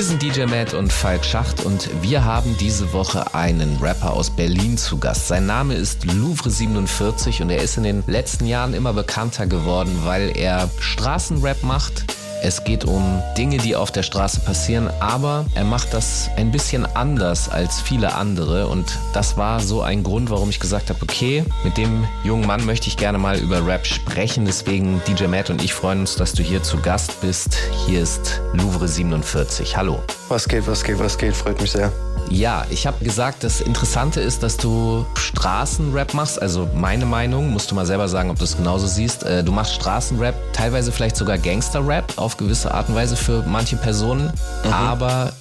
Hier sind DJ Matt und Falk Schacht und wir haben diese Woche einen Rapper aus Berlin zu Gast. Sein Name ist Louvre47 und er ist in den letzten Jahren immer bekannter geworden, weil er Straßenrap macht es geht um Dinge, die auf der Straße passieren, aber er macht das ein bisschen anders als viele andere und das war so ein Grund, warum ich gesagt habe, okay, mit dem jungen Mann möchte ich gerne mal über Rap sprechen. Deswegen DJ Matt und ich freuen uns, dass du hier zu Gast bist. Hier ist Louvre 47. Hallo. Was geht, was geht, was geht, freut mich sehr. Ja, ich habe gesagt, das Interessante ist, dass du Straßenrap machst. Also meine Meinung, musst du mal selber sagen, ob du es genauso siehst. Äh, du machst Straßenrap, teilweise vielleicht sogar Gangsterrap auf gewisse Art und Weise für manche Personen. Mhm. Aber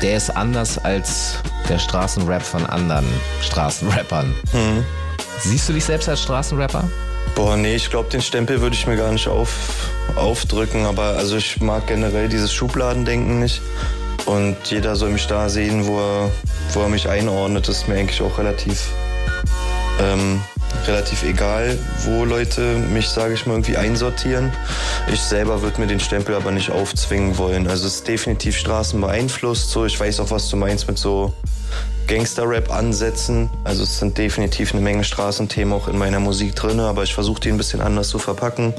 der ist anders als der Straßenrap von anderen Straßenrappern. Mhm. Siehst du dich selbst als Straßenrapper? Boah, nee, ich glaube, den Stempel würde ich mir gar nicht auf, aufdrücken. Aber also ich mag generell dieses Schubladendenken nicht. Und jeder soll mich da sehen, wo er, wo er mich einordnet. Das ist mir eigentlich auch relativ, ähm, relativ egal, wo Leute mich, sage ich mal, irgendwie einsortieren. Ich selber würde mir den Stempel aber nicht aufzwingen wollen. Also es ist definitiv Straßen beeinflusst. So, ich weiß auch, was du meinst mit so Gangster-Rap ansetzen. Also es sind definitiv eine Menge Straßenthemen auch in meiner Musik drin, aber ich versuche die ein bisschen anders zu verpacken,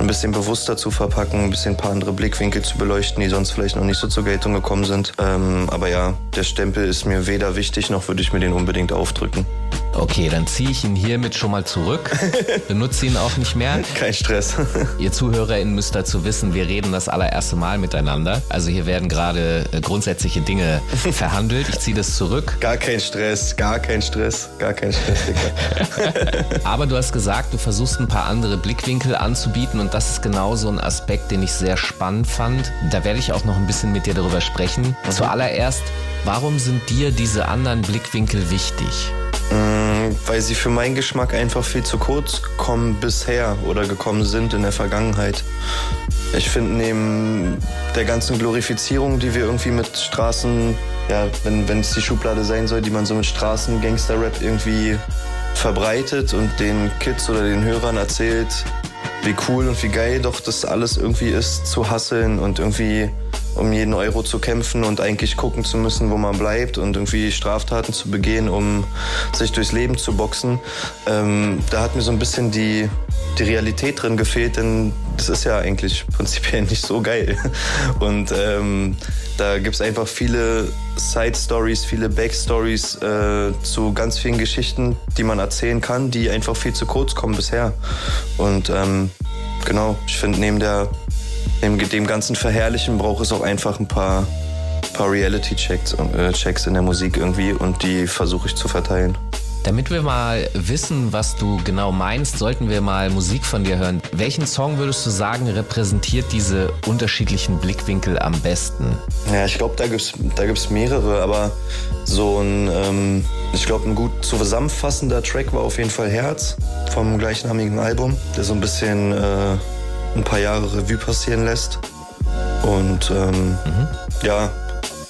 ein bisschen bewusster zu verpacken, ein bisschen ein paar andere Blickwinkel zu beleuchten, die sonst vielleicht noch nicht so zur Geltung gekommen sind. Ähm, aber ja, der Stempel ist mir weder wichtig, noch würde ich mir den unbedingt aufdrücken. Okay, dann ziehe ich ihn hiermit schon mal zurück. Benutze ihn auch nicht mehr. Kein Stress. Ihr ZuhörerInnen müsst dazu wissen, wir reden das allererste Mal miteinander. Also hier werden gerade äh, grundsätzliche Dinge verhandelt. Ich ziehe das zurück. Gar kein Stress, gar kein Stress, gar kein Stress, Digga. Aber du hast gesagt, du versuchst ein paar andere Blickwinkel anzubieten und das ist genau so ein Aspekt, den ich sehr spannend fand. Da werde ich auch noch ein bisschen mit dir darüber sprechen. Mhm. Zuallererst, warum sind dir diese anderen Blickwinkel wichtig? Mm, weil sie für meinen Geschmack einfach viel zu kurz kommen bisher oder gekommen sind in der Vergangenheit. Ich finde, neben der ganzen Glorifizierung, die wir irgendwie mit Straßen, ja, wenn es die Schublade sein soll, die man so mit Straßen-Gangster-Rap irgendwie verbreitet und den Kids oder den Hörern erzählt, wie cool und wie geil doch das alles irgendwie ist, zu hasseln und irgendwie um jeden Euro zu kämpfen und eigentlich gucken zu müssen, wo man bleibt und irgendwie Straftaten zu begehen, um sich durchs Leben zu boxen. Ähm, da hat mir so ein bisschen die, die Realität drin gefehlt, denn das ist ja eigentlich prinzipiell nicht so geil. Und ähm, da gibt es einfach viele Side-Stories, viele Backstories äh, zu ganz vielen Geschichten, die man erzählen kann, die einfach viel zu kurz kommen bisher. Und ähm, genau, ich finde, neben der Neben dem ganzen Verherrlichen braucht es auch einfach ein paar, paar Reality-Checks äh, Checks in der Musik irgendwie und die versuche ich zu verteilen. Damit wir mal wissen, was du genau meinst, sollten wir mal Musik von dir hören. Welchen Song würdest du sagen, repräsentiert diese unterschiedlichen Blickwinkel am besten? Ja, ich glaube, da gibt es da gibt's mehrere, aber so ein, ähm, ich glaube, ein gut zusammenfassender Track war auf jeden Fall Herz vom gleichnamigen Album, der so ein bisschen äh, ein paar Jahre Revue passieren lässt. Und ähm, mhm. ja,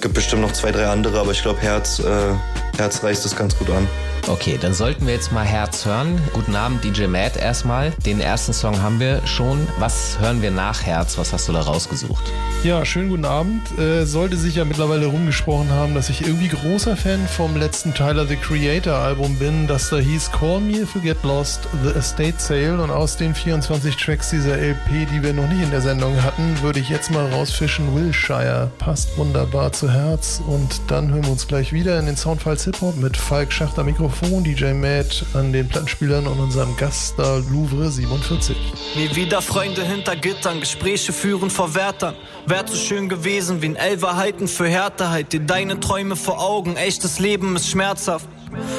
gibt bestimmt noch zwei, drei andere, aber ich glaube, Herz, äh, Herz reißt es ganz gut an. Okay, dann sollten wir jetzt mal Herz hören. Guten Abend, DJ Matt erstmal. Den ersten Song haben wir schon. Was hören wir nach Herz? Was hast du da rausgesucht? Ja, schönen guten Abend. Äh, sollte sich ja mittlerweile rumgesprochen haben, dass ich irgendwie großer Fan vom letzten Tyler the Creator Album bin, das da hieß Call Me If You Get Lost, The Estate Sale. Und aus den 24 Tracks dieser LP, die wir noch nicht in der Sendung hatten, würde ich jetzt mal rausfischen Wilshire. Passt wunderbar zu Herz. Und dann hören wir uns gleich wieder in den Soundfiles Hip Hop mit Falk Schachter Mikrofon Mikrofon, DJ Matt an den Plattenspielern und unserem Gaststar Louvre 47. Nie wieder Freunde hinter Gittern, Gespräche führen vor Wärtern. Wär zu schön gewesen wie ein Elverhalten für Härteheit. Dir deine Träume vor Augen, echtes Leben ist schmerzhaft.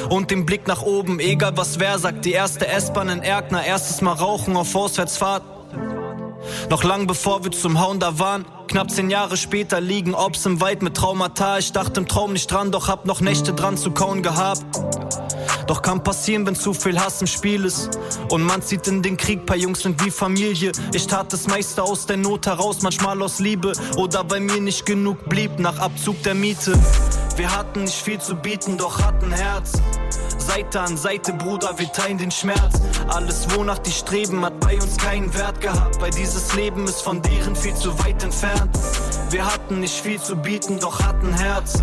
Und den Blick nach oben, egal was wer sagt. Die erste S-Bahn in Erkner, erstes Mal rauchen auf Auswärtsfahrt. Noch lang bevor wir zum Hauen da waren, knapp zehn Jahre später liegen Obs im Wald mit Traumata. Ich dachte im Traum nicht dran, doch hab noch Nächte dran zu kauen gehabt. Doch kann passieren, wenn zu viel Hass im Spiel ist. Und man zieht in den Krieg, paar Jungs sind wie Familie. Ich tat das meiste aus der Not heraus, manchmal aus Liebe. Oder weil mir nicht genug blieb nach Abzug der Miete. Wir hatten nicht viel zu bieten, doch hatten Herz. Seite an Seite, Bruder, wir teilen den Schmerz. Alles, wonach die streben, hat bei uns keinen Wert gehabt, weil dieses Leben ist von deren viel zu weit entfernt. Wir hatten nicht viel zu bieten, doch hatten Herz.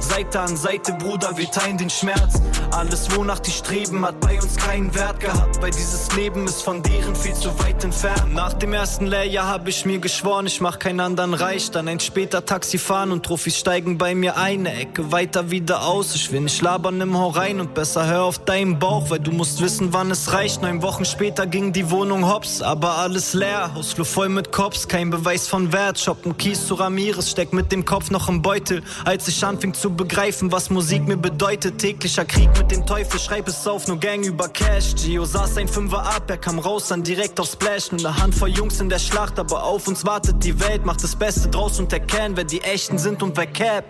Seite an Seite, Bruder, wir teilen den Schmerz. Alles, wonach die streben, hat bei uns keinen Wert gehabt, weil dieses Leben ist von deren viel zu weit entfernt. Nach dem ersten Lehrjahr habe ich mir geschworen, ich mach keinen anderen reich. Dann ein später Taxi fahren und Trophys steigen bei mir eine Ecke weiter wieder aus. Ich will nicht labern, nimm hau rein und besser hör auf deinen Bauch, weil du musst wissen, wann es reicht. Neun Wochen später ging die Wohnung hops, aber alles leer. Hausflur voll mit Cops, kein Beweis von Wert. Shoppen Kies zu Ramirez, steck mit dem Kopf noch im Beutel. Als ich anfing zu begreifen, was Musik mir bedeutet. Täglicher Krieg mit dem Teufel, schreib es auf, nur Gang über Cash. Gio saß ein Fünfer ab, er kam raus, dann direkt auf Splash. Nur eine Handvoll Jungs in der Schlacht, aber auf uns wartet die Welt. Macht das Beste draus und erkennt, wer die Echten sind und wer cap.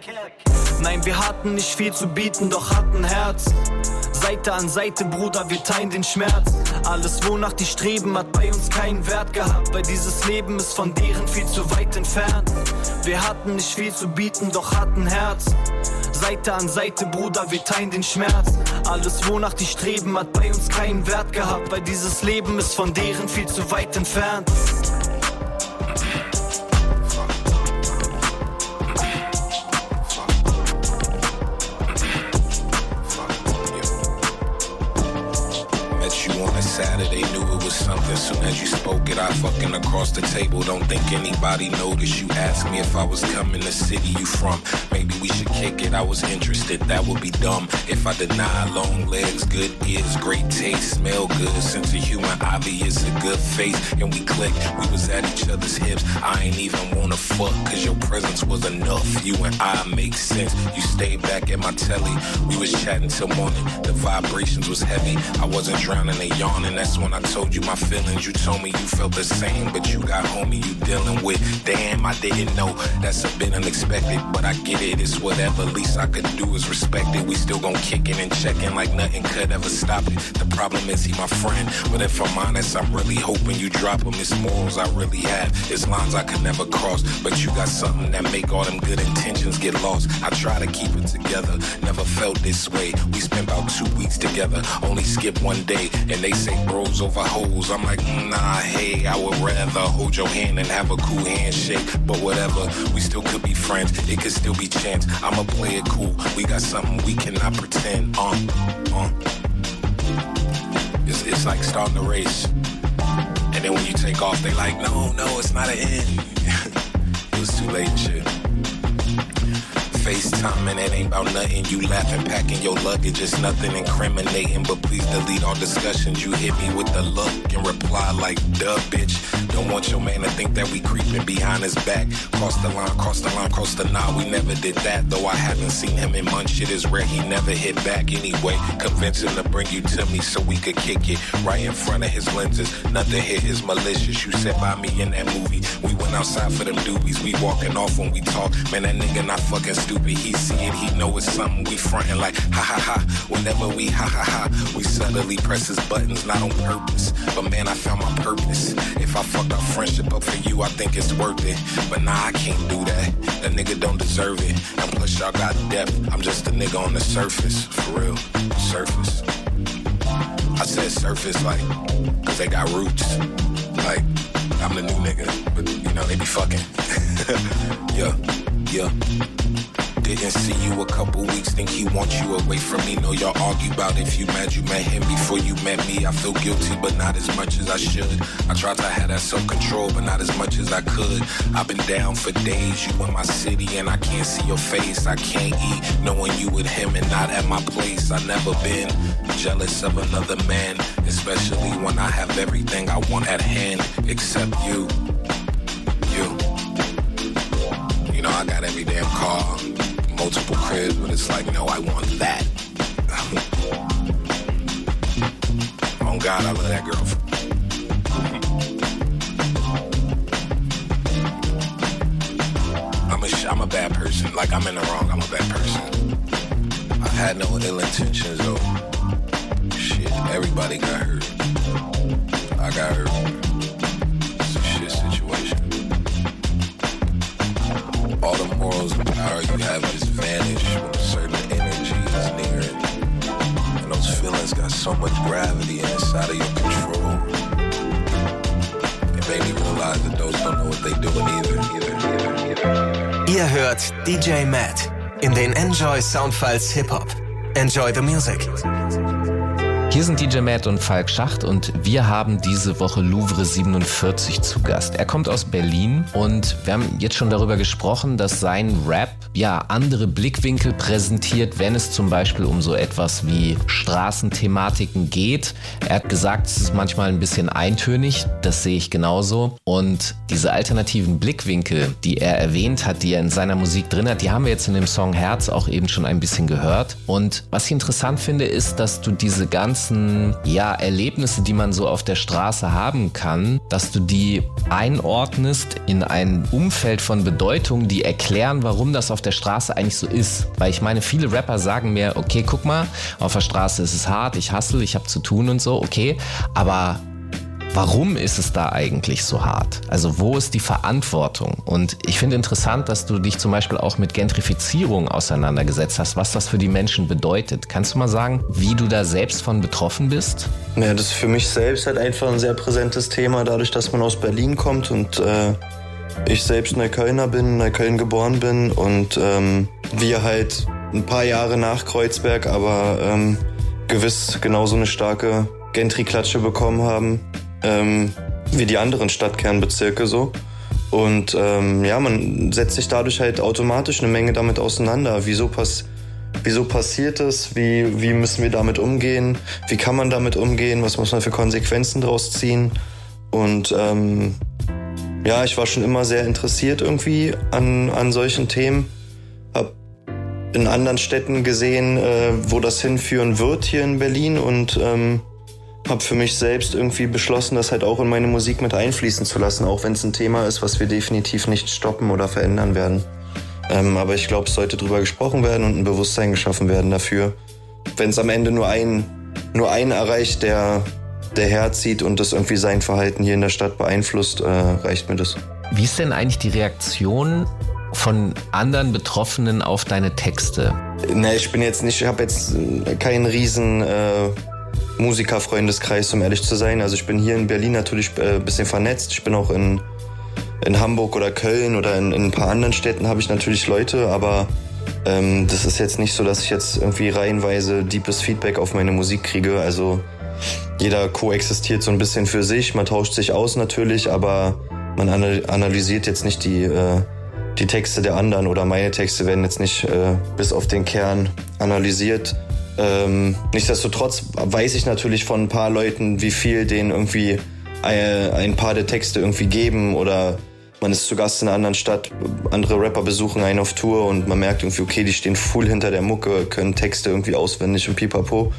Nein, wir hatten nicht viel zu bieten, doch hatten Herz. Seite an Seite, Bruder, wir teilen den Schmerz. Alles, wonach die streben, hat bei uns keinen Wert gehabt, weil dieses Leben ist von deren viel zu weit entfernt. Wir hatten nicht viel zu bieten, doch hatten Herz. Seite an Seite, Bruder, wir teilen den Schmerz. Alles, wonach die streben, hat bei uns keinen Wert gehabt, weil dieses Leben ist von deren viel zu weit entfernt. As you spoke it, I fucking across the table. Don't think anybody noticed. You asked me if I was coming to city you from. Maybe we should kick it. I was interested. That would be dumb if I deny long legs, good ears, great taste, smell good, sense of humor, obvious, a good face, and we clicked. We was at each other's hips. I ain't even wanna fuck, cause your presence was enough. You and I make sense. You stayed back at my telly. We was chatting till morning. The vibrations was heavy. I wasn't drowning, they yawning. That's when I told you my feelings. You told me you felt the same, but you got homie you dealing with. Damn, I didn't know. That's a bit unexpected, but I get it. It's whatever. Least I could do is respect it. We still gon' kick it and check in like nothing could ever stop it. The problem is he my friend, but if I'm honest, I'm really hoping you drop him. It's morals I really have. It's lines I could never cross, but you got something that make all them good intentions get lost. I try to keep it together. Never felt this way. We spent about two weeks together. Only skip one day, and they say bros over hoes. I'm like, mm, nah, hey, I would rather hold your hand and have a cool handshake. But whatever, we still could be friends. It could still be chance. I'ma play it cool. We got something we cannot pretend. Uh, uh. It's, it's like starting a race. And then when you take off, they like, no, no, it's not an end. it was too late shit. FaceTime and it ain't about nothing. You laughing, packing your luggage, it's nothing incriminating. But please delete all discussions. You hit me with the look and reply like, duh, bitch. Don't want your man to think that we creeping behind his back. Cross the line, cross the line, cross the line. We never did that, though I haven't seen him in months. Shit is rare, he never hit back anyway. Convince him to bring you to me so we could kick it right in front of his lenses. Nothing hit is malicious. You said by me in that movie. We went outside for them doobies. We walking off when we talk. Man, that nigga not fucking stupid. He see it, he know it's something. We frontin' like ha ha ha. Whenever we ha ha ha, we subtly press his buttons, not on purpose. But man, I found my purpose. If I fuck our friendship up for you, I think it's worth it. But nah, I can't do that. That nigga don't deserve it. And plus, y'all got depth. I'm just a nigga on the surface, for real. Surface. I said surface like, cause they got roots. Like, I'm the new nigga, but you know, they be fucking. yeah, yeah. Didn't see you a couple weeks, think he wants you away from me. Know y'all argue about if you mad you met him before you met me. I feel guilty, but not as much as I should. I tried to have that self control, but not as much as I could. I've been down for days, you in my city, and I can't see your face. I can't eat knowing you with him and not at my place. I never been jealous of another man, especially when I have everything I want at hand except you. You. You know, I got every damn car, multiple cribs, but it's like, no, I want that. oh God, I love that girl. I'm a, I'm a bad person. Like, I'm in the wrong. I'm a bad person. I had no ill intentions, though. Shit, everybody got hurt. I got hurt. Morals and power you have just vanish when a certain energy is near it. And those feelings got so much gravity inside of your control. It made me realize that those don't know what they doing either. either, either, either. Ihr hört DJ Matt in den Enjoy Soundfiles Hip Hop. Enjoy the music. Hier sind DJ Matt und Falk Schacht und wir haben diese Woche Louvre 47 zu Gast. Er kommt aus Berlin und wir haben jetzt schon darüber gesprochen, dass sein Rap ja andere Blickwinkel präsentiert, wenn es zum Beispiel um so etwas wie Straßenthematiken geht. Er hat gesagt, es ist manchmal ein bisschen eintönig, das sehe ich genauso. Und diese alternativen Blickwinkel, die er erwähnt hat, die er in seiner Musik drin hat, die haben wir jetzt in dem Song Herz auch eben schon ein bisschen gehört. Und was ich interessant finde, ist, dass du diese ganzen ja, Erlebnisse, die man so auf der Straße haben kann, dass du die einordnest in ein Umfeld von Bedeutung, die erklären, warum das auf der Straße eigentlich so ist. Weil ich meine, viele Rapper sagen mir, okay, guck mal, auf der Straße ist es hart, ich hassle, ich habe zu tun und so, okay, aber Warum ist es da eigentlich so hart? Also wo ist die Verantwortung? Und ich finde interessant, dass du dich zum Beispiel auch mit Gentrifizierung auseinandergesetzt hast, was das für die Menschen bedeutet. Kannst du mal sagen, wie du da selbst von betroffen bist? Ja, das ist für mich selbst halt einfach ein sehr präsentes Thema, dadurch, dass man aus Berlin kommt und äh, ich selbst Neuköllner bin, in Neukölln geboren bin und ähm, wir halt ein paar Jahre nach Kreuzberg, aber ähm, gewiss genauso eine starke Gentry-Klatsche bekommen haben ähm, wie die anderen Stadtkernbezirke so. Und ähm, ja, man setzt sich dadurch halt automatisch eine Menge damit auseinander. Wieso, pass wieso passiert es? Wie, wie müssen wir damit umgehen? Wie kann man damit umgehen? Was muss man für Konsequenzen daraus ziehen? Und ähm, ja, ich war schon immer sehr interessiert irgendwie an, an solchen Themen. Hab in anderen Städten gesehen, äh, wo das hinführen wird hier in Berlin und ähm, habe für mich selbst irgendwie beschlossen, das halt auch in meine Musik mit einfließen zu lassen, auch wenn es ein Thema ist, was wir definitiv nicht stoppen oder verändern werden. Ähm, aber ich glaube, es sollte drüber gesprochen werden und ein Bewusstsein geschaffen werden dafür. Wenn es am Ende nur einen, nur einen erreicht, der, der herzieht und das irgendwie sein Verhalten hier in der Stadt beeinflusst, äh, reicht mir das. Wie ist denn eigentlich die Reaktion von anderen Betroffenen auf deine Texte? Ne, ich bin jetzt nicht, ich habe jetzt keinen riesen äh, Musikerfreundeskreis, um ehrlich zu sein. Also ich bin hier in Berlin natürlich ein äh, bisschen vernetzt. Ich bin auch in, in Hamburg oder Köln oder in, in ein paar anderen Städten habe ich natürlich Leute, aber ähm, das ist jetzt nicht so, dass ich jetzt irgendwie reihenweise deepes Feedback auf meine Musik kriege. Also jeder koexistiert so ein bisschen für sich, man tauscht sich aus natürlich, aber man analysiert jetzt nicht die, äh, die Texte der anderen oder meine Texte werden jetzt nicht äh, bis auf den Kern analysiert. Ähm, nichtsdestotrotz weiß ich natürlich von ein paar Leuten, wie viel denen irgendwie ein, ein paar der Texte irgendwie geben oder man ist zu Gast in einer anderen Stadt, andere Rapper besuchen einen auf Tour und man merkt irgendwie, okay, die stehen full hinter der Mucke, können Texte irgendwie auswendig und pipapo.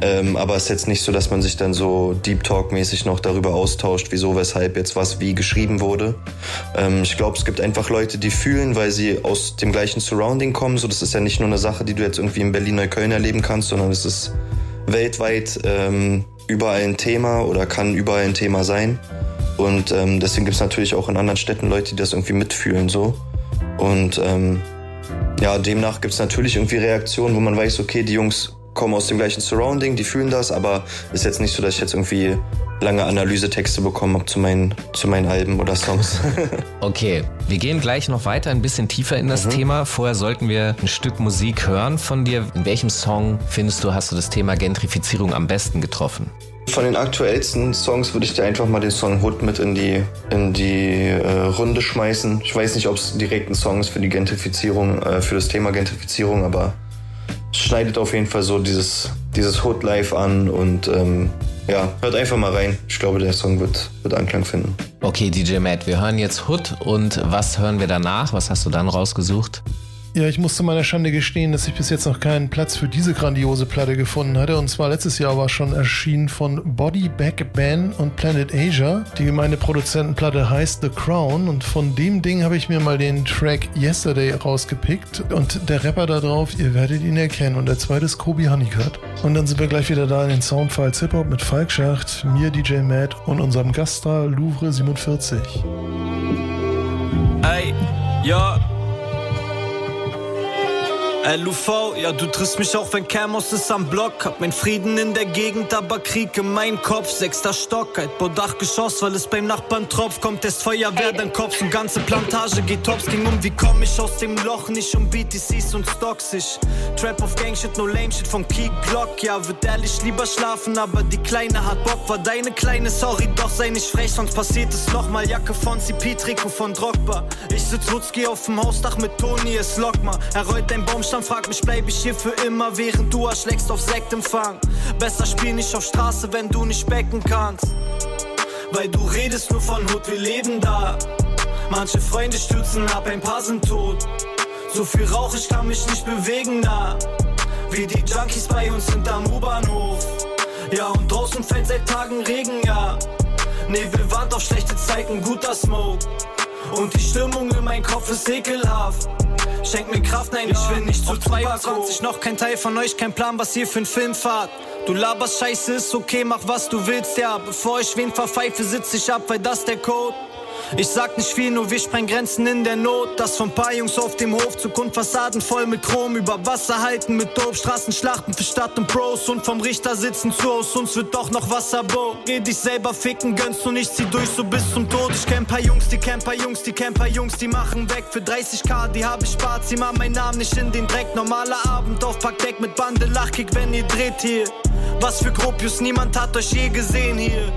Ähm, aber es ist jetzt nicht so, dass man sich dann so Deep Talk-mäßig noch darüber austauscht, wieso, weshalb jetzt was wie geschrieben wurde. Ähm, ich glaube, es gibt einfach Leute, die fühlen, weil sie aus dem gleichen Surrounding kommen. So, das ist ja nicht nur eine Sache, die du jetzt irgendwie in Berlin-Neukölln erleben kannst, sondern es ist weltweit ähm, überall ein Thema oder kann überall ein Thema sein. Und ähm, deswegen gibt es natürlich auch in anderen Städten Leute, die das irgendwie mitfühlen so. Und ähm, ja, demnach gibt es natürlich irgendwie Reaktionen, wo man weiß, okay, die Jungs kommen aus dem gleichen Surrounding, die fühlen das, aber ist jetzt nicht so, dass ich jetzt irgendwie lange Analysetexte bekommen habe zu meinen, zu meinen Alben oder Songs. okay, wir gehen gleich noch weiter ein bisschen tiefer in das mhm. Thema. Vorher sollten wir ein Stück Musik hören von dir. In welchem Song findest du, hast du das Thema Gentrifizierung am besten getroffen? Von den aktuellsten Songs würde ich dir einfach mal den Song Hood mit in die, in die äh, Runde schmeißen. Ich weiß nicht, ob es direkt ein Song ist für die Gentrifizierung, äh, für das Thema Gentrifizierung, aber schneidet auf jeden Fall so dieses, dieses Hood live an und ähm, ja, hört einfach mal rein. Ich glaube, der Song wird, wird Anklang finden. Okay, DJ Matt, wir hören jetzt Hood und was hören wir danach? Was hast du dann rausgesucht? Ja, ich muss zu meiner Schande gestehen, dass ich bis jetzt noch keinen Platz für diese grandiose Platte gefunden hatte. Und zwar letztes Jahr war schon erschienen von Body Back Ben und Planet Asia. Die gemeine Produzentenplatte heißt The Crown. Und von dem Ding habe ich mir mal den Track Yesterday rausgepickt. Und der Rapper da drauf, ihr werdet ihn erkennen. Und der zweite ist Kobe Honeycutt. Und dann sind wir gleich wieder da in den Soundfiles Hip-Hop mit Falk Schacht, mir DJ Matt und unserem Gaststar Louvre 47. Ey, ja. LUV, ja, du triffst mich auch, wenn Camos ist am Block. Hab mein Frieden in der Gegend, aber Krieg in meinem Kopf. Sechster Stock, ein Bodachgeschoss, weil es beim Nachbarn tropft. Kommt erst Feuerwehr, dann Kopf und ganze Plantage geht tops. Ging um, wie komm ich aus dem Loch? Nicht um BTCs und Stocks. Ich Trap of Gang Shit, no lame Shit vom Key Block. Ja, wird ehrlich lieber schlafen, aber die Kleine hat Bock. War deine Kleine, sorry, doch sei nicht frech, sonst passiert es nochmal. Jacke von CP, Trikot von Drogba. Ich sitz Wutzki auf dem Hausdach mit Toni, es lock mal. Er rollt dein Baumstamm Eltern frag mich, bleib ich hier für immer, während du erschlägst auf Sektempfang. Besser spiel nicht auf Straße, wenn du nicht becken kannst. Weil du redest nur von Hut, wir leben da. Manche Freunde stürzen ab, ein paar sind tot. So viel Rauch, ich kann mich nicht bewegen, da. Wie die Junkies bei uns sind am U-Bahnhof. Ja, und draußen fällt seit Tagen Regen, ja. Nebelwand auf schlechte Zeiten, guter Smoke. Und die Stimmung in meinem Kopf ist ekelhaft. Schenk mir Kraft, nein, ich will nicht zu 22 noch kein Teil von euch, kein Plan, was ihr für ein Film fahrt. Du laberst Scheiße, ist okay, mach was du willst, ja. Bevor ich wen verpfeife, sitz ich ab, weil das der Code. Ich sag nicht viel, nur wir sprengen Grenzen in der Not. Das von paar Jungs auf dem Hof, Zukunftsfassaden voll mit Chrom. Über Wasser halten mit Dope, Straßenschlachten für Stadt und Pros. Und vom Richter sitzen zu, aus uns wird doch noch Wasserbo. Geh dich selber ficken, gönnst und ich zieh durch so bis zum Tod. Ich kenn paar Jungs, die Camper Jungs, die Camper Jungs, die machen weg für 30k, die hab ich spart. Zieh mal meinen Namen nicht in den Dreck. Normaler Abend auf Packdeck mit Bande, Lachkick, wenn ihr dreht hier. Was für Gropius, niemand hat euch je gesehen hier.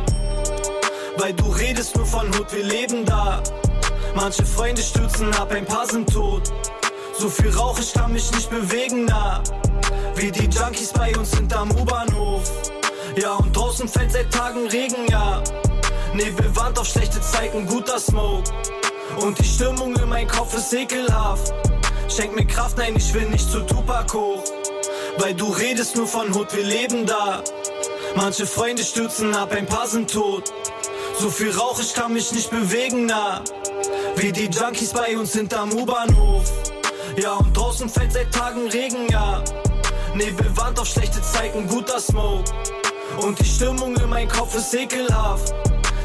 Weil du redest nur von Hut, wir leben da. Manche Freunde stürzen ab, ein paar sind tot. So viel Rauch, ich kann mich nicht bewegen, na. Wie die Junkies bei uns sind am U-Bahnhof. Ja, und draußen fällt seit Tagen Regen, ja. Nebelwand auf schlechte Zeiten, guter Smoke. Und die Stimmung in meinem Kopf ist ekelhaft. Schenk mir Kraft, nein, ich will nicht zu Tupac hoch. Weil du redest nur von Hut, wir leben da. Manche Freunde stürzen ab, ein paar sind tot. So viel Rauch, ich kann mich nicht bewegen, na. Wie die Junkies bei uns hinterm U-Bahnhof. Ja, und draußen fällt seit Tagen Regen, ja. Nebelwand auf schlechte Zeiten, guter Smoke. Und die Stimmung in meinem Kopf ist ekelhaft.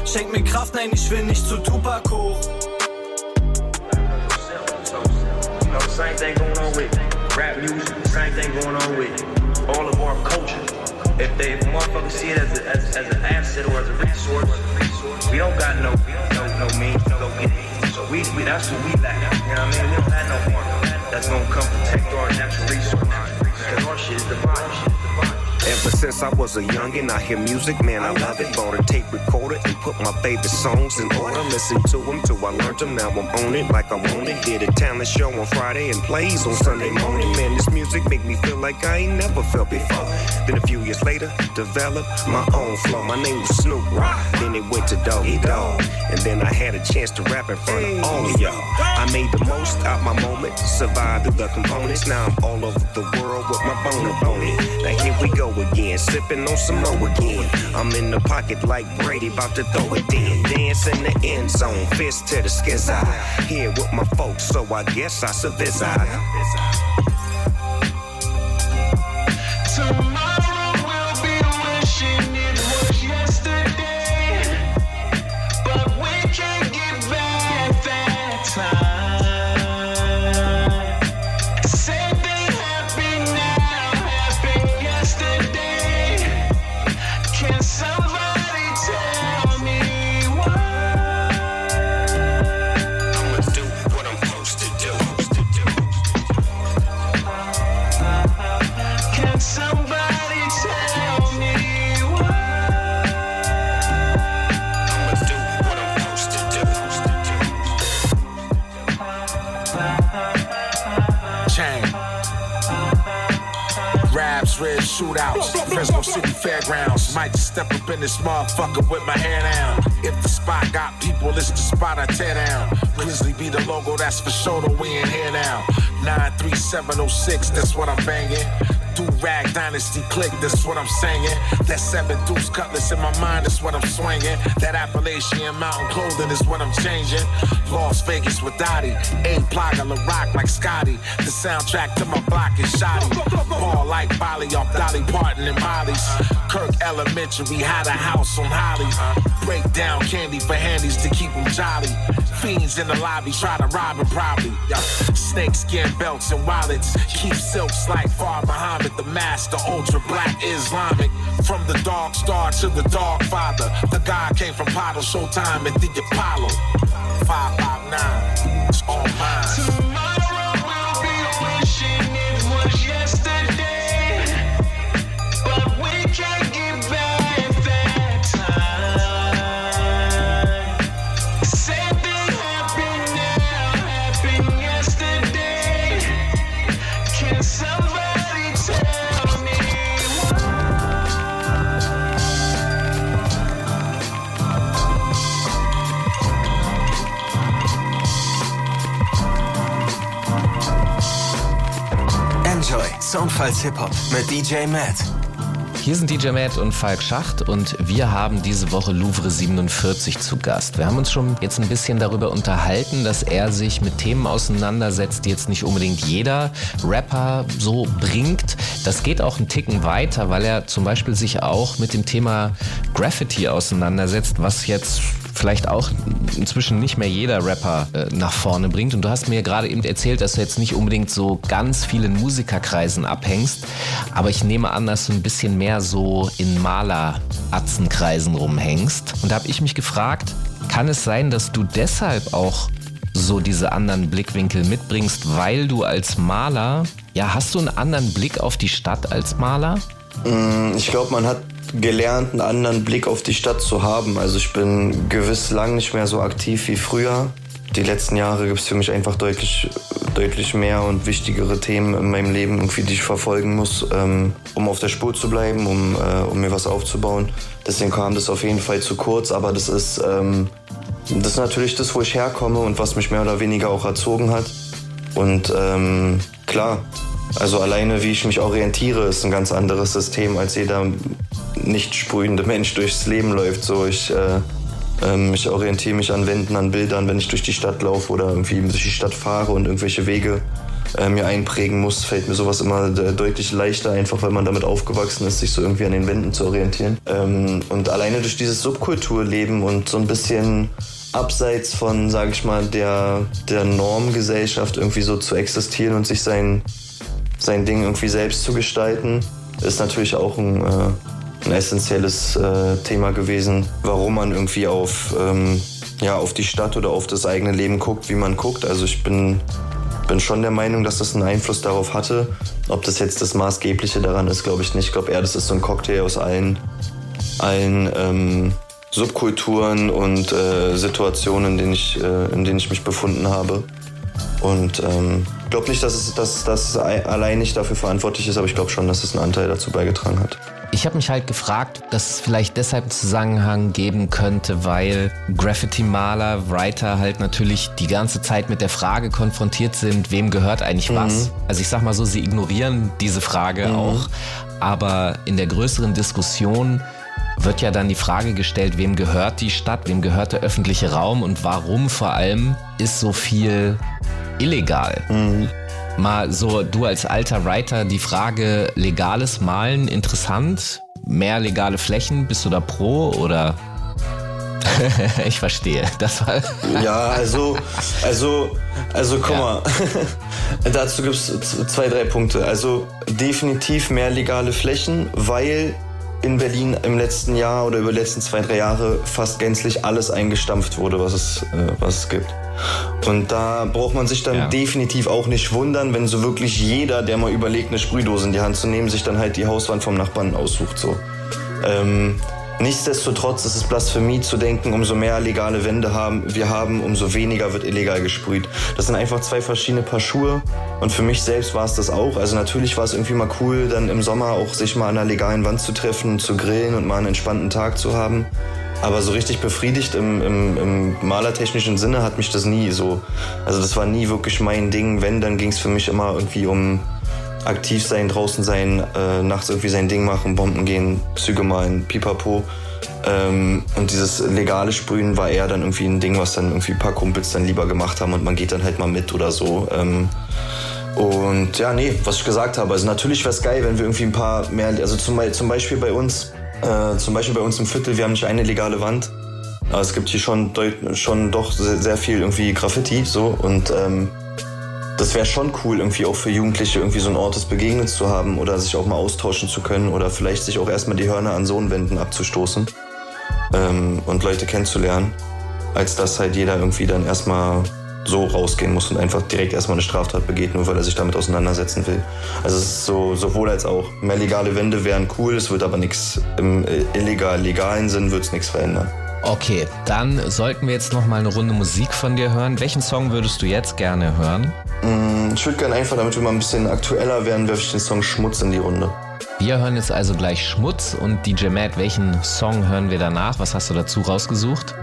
Schenk mir Kraft, nein, ich will nicht zu Tupac hoch. Same thing going on with rap music, same thing going on with all of our culture. If they motherfuckers see it as, a, as, as an asset or as a resource, We don't got no, no, no means to go. So we, we, that's what we lack. You know what I mean? We don't have no one that's gonna come protect our natural resources. Because our shit is divine. Ever since I was a youngin', I hear music, man, I love it. Bought a tape recorder and put my favorite songs in order. Listen to them till I learned them. Now I'm on it like I'm on it. Did a talent show on Friday and plays on Sunday morning. Man, this music make me feel like I ain't never felt before. Then a few years later, developed my own flow. My name was Snoop. Then it went to Doggy Dog. And then I had a chance to rap in front of all of y'all. I made the most out my moment, survived through the components. Now I'm all over the world with my bone up it. Now here we go again, sipping on some more again. I'm in the pocket like Brady, about to throw it in. Dance in the end zone, fist to the skizzy. Here with my folks, so I guess I should shootouts. Fresno City Fairgrounds. Might just step up in this motherfucker with my hair down. If the spot got people, it's the spot I tear down. Grizzly be the logo, that's for sure, though we in here now. 93706, that's what I'm banging. Do rag dynasty click, that's what I'm saying. That seven deuce cutlass in my mind, is what I'm swinging. That Appalachian mountain clothing is what I'm changing. Las Vegas with Dottie, ain't Plaga La Rock like Scotty. The soundtrack to my block is shoddy. Ball like Bali off Dolly Parton and Molly's. Kirk Elementary had a house on Holly's. Break down candy for handies to keep them jolly. Fiends in the lobby try to rob him probably. Snakeskin belts and wallets. Keep silks like Far Muhammad, the master, ultra black Islamic. From the dark star to the dark father. The guy came from Pottle Showtime and the Apollo. 559, it's all mine. Soundfiles Hip-Hop mit DJ Matt. Hier sind DJ Matt und Falk Schacht und wir haben diese Woche Louvre 47 zu Gast. Wir haben uns schon jetzt ein bisschen darüber unterhalten, dass er sich mit Themen auseinandersetzt, die jetzt nicht unbedingt jeder Rapper so bringt. Das geht auch einen Ticken weiter, weil er zum Beispiel sich auch mit dem Thema Graffiti auseinandersetzt, was jetzt vielleicht auch inzwischen nicht mehr jeder Rapper äh, nach vorne bringt. Und du hast mir gerade eben erzählt, dass du jetzt nicht unbedingt so ganz vielen Musikerkreisen abhängst, aber ich nehme an, dass du ein bisschen mehr so in Maler-Atzenkreisen rumhängst. Und da habe ich mich gefragt, kann es sein, dass du deshalb auch so diese anderen Blickwinkel mitbringst, weil du als Maler, ja, hast du einen anderen Blick auf die Stadt als Maler? Mm, Ich glaube, man hat gelernt, einen anderen Blick auf die Stadt zu haben. Also ich bin gewiss lang nicht mehr so aktiv wie früher. Die letzten Jahre gibt es für mich einfach deutlich, deutlich mehr und wichtigere Themen in meinem Leben, irgendwie, die ich verfolgen muss, ähm, um auf der Spur zu bleiben, um, äh, um mir was aufzubauen. Deswegen kam das auf jeden Fall zu kurz, aber das ist, ähm, das ist natürlich das, wo ich herkomme und was mich mehr oder weniger auch erzogen hat. Und ähm, klar, also alleine wie ich mich orientiere, ist ein ganz anderes System, als jeder nicht sprühende Mensch durchs Leben läuft. So ich, äh, ähm, ich orientiere mich an Wänden, an Bildern, wenn ich durch die Stadt laufe oder irgendwie durch die Stadt fahre und irgendwelche Wege äh, mir einprägen muss, fällt mir sowas immer äh, deutlich leichter, einfach weil man damit aufgewachsen ist, sich so irgendwie an den Wänden zu orientieren. Ähm, und alleine durch dieses Subkulturleben und so ein bisschen abseits von, sage ich mal, der, der Normgesellschaft irgendwie so zu existieren und sich sein, sein Ding irgendwie selbst zu gestalten, ist natürlich auch ein, äh, ein essentielles äh, Thema gewesen, warum man irgendwie auf, ähm, ja, auf die Stadt oder auf das eigene Leben guckt, wie man guckt. Also ich bin, bin schon der Meinung, dass das einen Einfluss darauf hatte. Ob das jetzt das Maßgebliche daran ist, glaube ich nicht. Ich glaube eher, das ist so ein Cocktail aus allen, allen ähm, Subkulturen und äh, Situationen, in denen, ich, äh, in denen ich mich befunden habe. Und ähm, ich glaube nicht, dass es dass, dass allein nicht dafür verantwortlich ist, aber ich glaube schon, dass es einen Anteil dazu beigetragen hat. Ich habe mich halt gefragt, dass es vielleicht deshalb einen Zusammenhang geben könnte, weil Graffiti-Maler, Writer halt natürlich die ganze Zeit mit der Frage konfrontiert sind, wem gehört eigentlich was. Also ich sag mal so, sie ignorieren diese Frage auch, aber in der größeren Diskussion wird ja dann die Frage gestellt, wem gehört die Stadt, wem gehört der öffentliche Raum und warum vor allem ist so viel illegal. Mal so, du als alter Writer, die Frage legales Malen interessant? Mehr legale Flächen, bist du da pro oder? ich verstehe. Das war. Ja, also, also, also guck Ja. mal. Dazu gibt es zwei, drei Punkte. Also definitiv mehr legale Flächen, weil in Berlin im letzten Jahr oder über die letzten zwei, drei Jahre fast gänzlich alles eingestampft wurde, was es, äh, was es gibt. Und da braucht man sich dann Ja. definitiv auch nicht wundern, wenn so wirklich jeder, der mal überlegt, eine Sprühdose in die Hand zu nehmen, sich dann halt die Hauswand vom Nachbarn aussucht. So. Ähm, Nichtsdestotrotz ist es Blasphemie zu denken, umso mehr legale Wände haben, wir haben, umso weniger wird illegal gesprüht. Das sind einfach zwei verschiedene Paar Schuhe. Und für mich selbst war es das auch. Also natürlich war es irgendwie mal cool, dann im Sommer auch sich mal an einer legalen Wand zu treffen, zu grillen und mal einen entspannten Tag zu haben. Aber so richtig befriedigt im, im, im malertechnischen Sinne hat mich das nie so. Also das war nie wirklich mein Ding. Wenn, dann ging es für mich immer irgendwie um aktiv sein, draußen sein, äh, nachts irgendwie sein Ding machen, Bomben gehen, Züge malen, pipapo. Ähm, und dieses legale Sprühen war eher dann irgendwie ein Ding, was dann irgendwie ein paar Kumpels dann lieber gemacht haben und man geht dann halt mal mit oder so. Ähm, und ja, nee, was ich gesagt habe. Also natürlich wäre es geil, wenn wir irgendwie ein paar mehr, also zum, zum Beispiel bei uns, äh, zum Beispiel bei uns im Viertel, wir haben nicht eine legale Wand. Aber es gibt hier schon, schon doch sehr, sehr viel irgendwie Graffiti so und ähm, das wäre schon cool, irgendwie auch für Jugendliche irgendwie so einen Ort des Begegnens zu haben oder sich auch mal austauschen zu können oder vielleicht sich auch erstmal die Hörner an so Wänden abzustoßen ähm, und Leute kennenzulernen, als dass halt jeder irgendwie dann erstmal so rausgehen muss und einfach direkt erstmal eine Straftat begeht, nur weil er sich damit auseinandersetzen will. Also es ist so sowohl als auch. Mehr legale Wände wären cool, es wird aber nichts im äh, illegal legalen Sinn wird es nichts verändern. Okay, dann sollten wir jetzt noch mal eine Runde Musik von dir hören. Welchen Song würdest du jetzt gerne hören? Mm, ich würde gerne einfach, damit wir mal ein bisschen aktueller werden, werfe ich den Song Schmutz in die Runde. Wir hören jetzt also gleich Schmutz und DJ Matt, welchen Song hören wir danach? Was hast du dazu rausgesucht?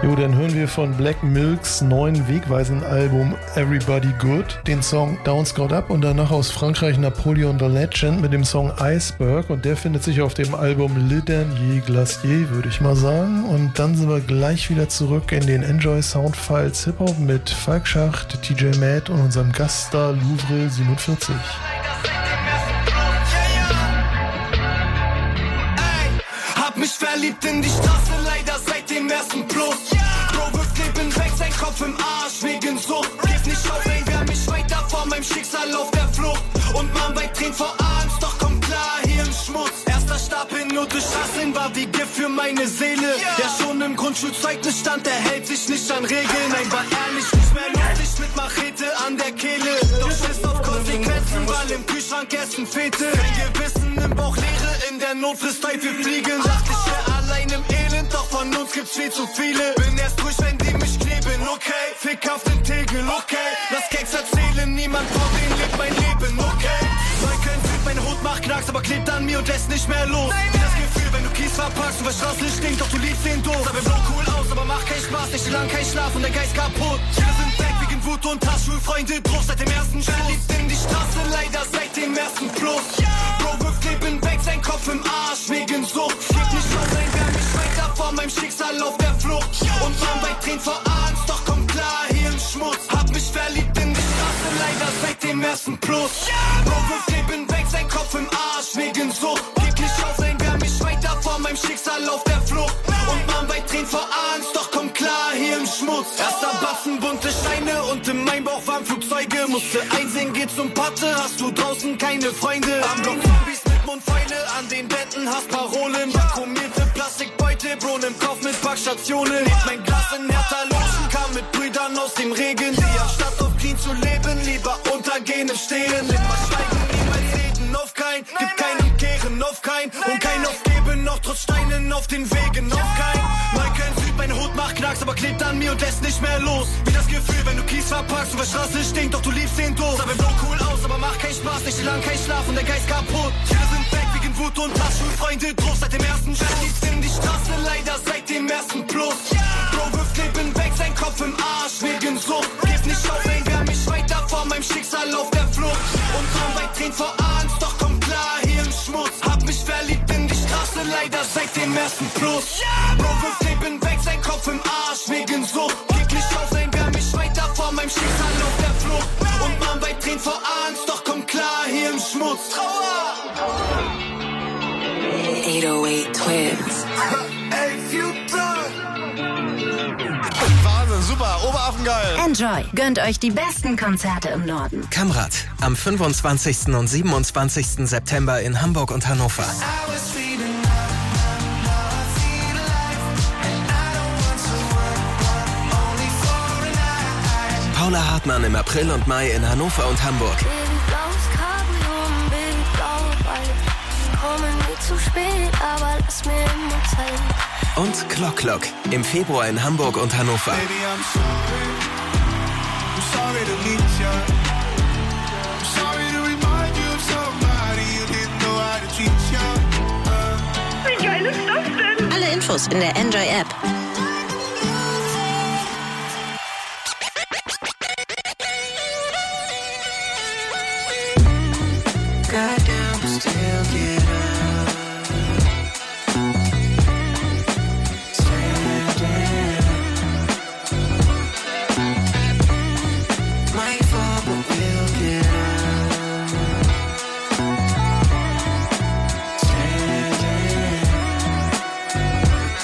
Jo, dann hören wir von Black Milks neuen wegweisenden Album Everybody Good den Song Downs Got Up und danach aus Frankreich Napoleon the Legend mit dem Song Iceberg und der findet sich auf dem Album Le Dernier Glacier, würde ich mal sagen. Und dann sind wir gleich wieder zurück in den Enjoy Sound Files Hip Hop mit Falk Schacht, TJ Matt und unserem Gaststar Louvre 47. Hab mich verliebt in die Straße, ersten Plus. Bro wirft Leben weg, sein Kopf im Arsch wegen Sucht. Gib nicht auf, ey, wer mich weiter vor meinem Schicksal auf der Flucht. Und man bei Tränen vor Angst, doch komm klar, hier im Schmutz. Erster Stapel nur durch Straßen war wie Gift für meine Seele. Ja, schon im Grundschulzeugnis stand, er hält sich nicht an Regeln. Nein, war ehrlich, nicht mehr lustig mit Machete an der Kehle. Doch Schiss auf Konsequenzen, weil im Kühlschrank Essen fehlte. Kein Gewissen im Bauch, Leere in der Not fürs Teufel fliegen. Dachte ich von uns gibt's viel zu viele. Bin erst ruhig, wenn die mich kleben, okay. Fick auf den Tegel, okay. Lass Gags erzählen, niemand vor denen lebt mein Leben, okay. Neukölln fühlt meine Hut macht Knacks, aber klebt an mir und lässt nicht mehr los. Wie das Gefühl, wenn du Kies verpackst, du weißt, Straße stinkt, doch du liebst den Doof. Sah mir blau cool aus, aber macht keinen Spaß, nicht lang kein Schlaf und der Geist kaputt. Viele sind weg wegen Wut und Hass, Schulfreunde drauf seit dem ersten Schuss. Verliebt in die Straße, leider seit dem ersten Plus. Bro wirft Leben weg, sein Kopf im Arsch wegen Sucht. Gib nicht auf, sein weiter vor meinem Schicksal auf der Flucht. Und man bei Tränen vor Angst, doch komm klar, hier im Schmutz. Hab mich verliebt in die Straße, leider seit dem ersten Plus. Bro wirft Leben weg, sein Kopf im Arsch wegen Sucht. Gib nicht auf, sein wer mich weiter vor meinem Schicksal auf der Flucht. Und man bei Tränen vor Angst, doch komm klar, hier im Schmutz. Erster Batzen, bunte Steine und in meinem Bauch waren Flugzeuge. Musste einsehen, geh zum Patte, hast du draußen keine Freunde. Am Block Zombies mit Mundpfeile, an den Wänden hast Parolen. Vakuumierte Bron im Kauf mit Packstationen. Hebt mein Glas in härter Lotion, kam mit Brüdern aus dem Regen, die anstatt auf clean zu leben, lieber untergehen im Stehen. Immer schweigen, niemals reden, auf kein, gibt keinen Kehren, auf kein und kein Aufgeben, noch trotz Steinen auf den Wegen, auf kein. Neukölln Süd, meine Hut macht Knacks, aber klebt an mir und lässt nicht mehr los. Wie das Gefühl, wenn du Kies verpackst, über Straße stinkt, doch du liebst den Doof. Sah mir blau cool aus, aber macht keinen Spaß, nicht lang kein Schlaf und der Geist kaputt. Viele sind weg wegen Wut und Hass, Schulfreunde drauf seit dem ersten Schuss. Verliebt in die Straße, leider seit dem ersten Plus. Bro wirft Leben weg, sein Kopf im Arsch wegen Sucht. Gib nicht auf, ey, wer mich weiter vor meinem Schicksal auf der Flucht. Und man bei Tränen vor Angst, doch komm klar, hier im Schmutz. Hab mich verliebt in die Straße, leider seit dem ersten Plus. Bro wirft Leben weg, sein Kopf im Arsch wegen Sucht. Gib nicht auf, ey, wer mich weiter vor meinem Schicksal auf der Flucht. Und man bei Tränen vor Angst, Schmutz. Trauer! 808 Twins. Ey, Future! Wahnsinn, super, Oberaffengeil. Enjoy. Gönnt euch die besten Konzerte im Norden. Kamrad am 25. und 27. September in Hamburg und Hannover. Paula Hartmann im April und Mai in Hannover und Hamburg. Kommen nie zu spät, aber lass mir immer Zeit. Und Clock Clock im Februar in Hamburg und Hannover. Baby, I'm sorry. I'm sorry to lead you. I'm sorry to remind you of somebody you didn't know how to treat you. Wie geil ist das denn? Alle Infos in der Enjoy App. Goddamn, still get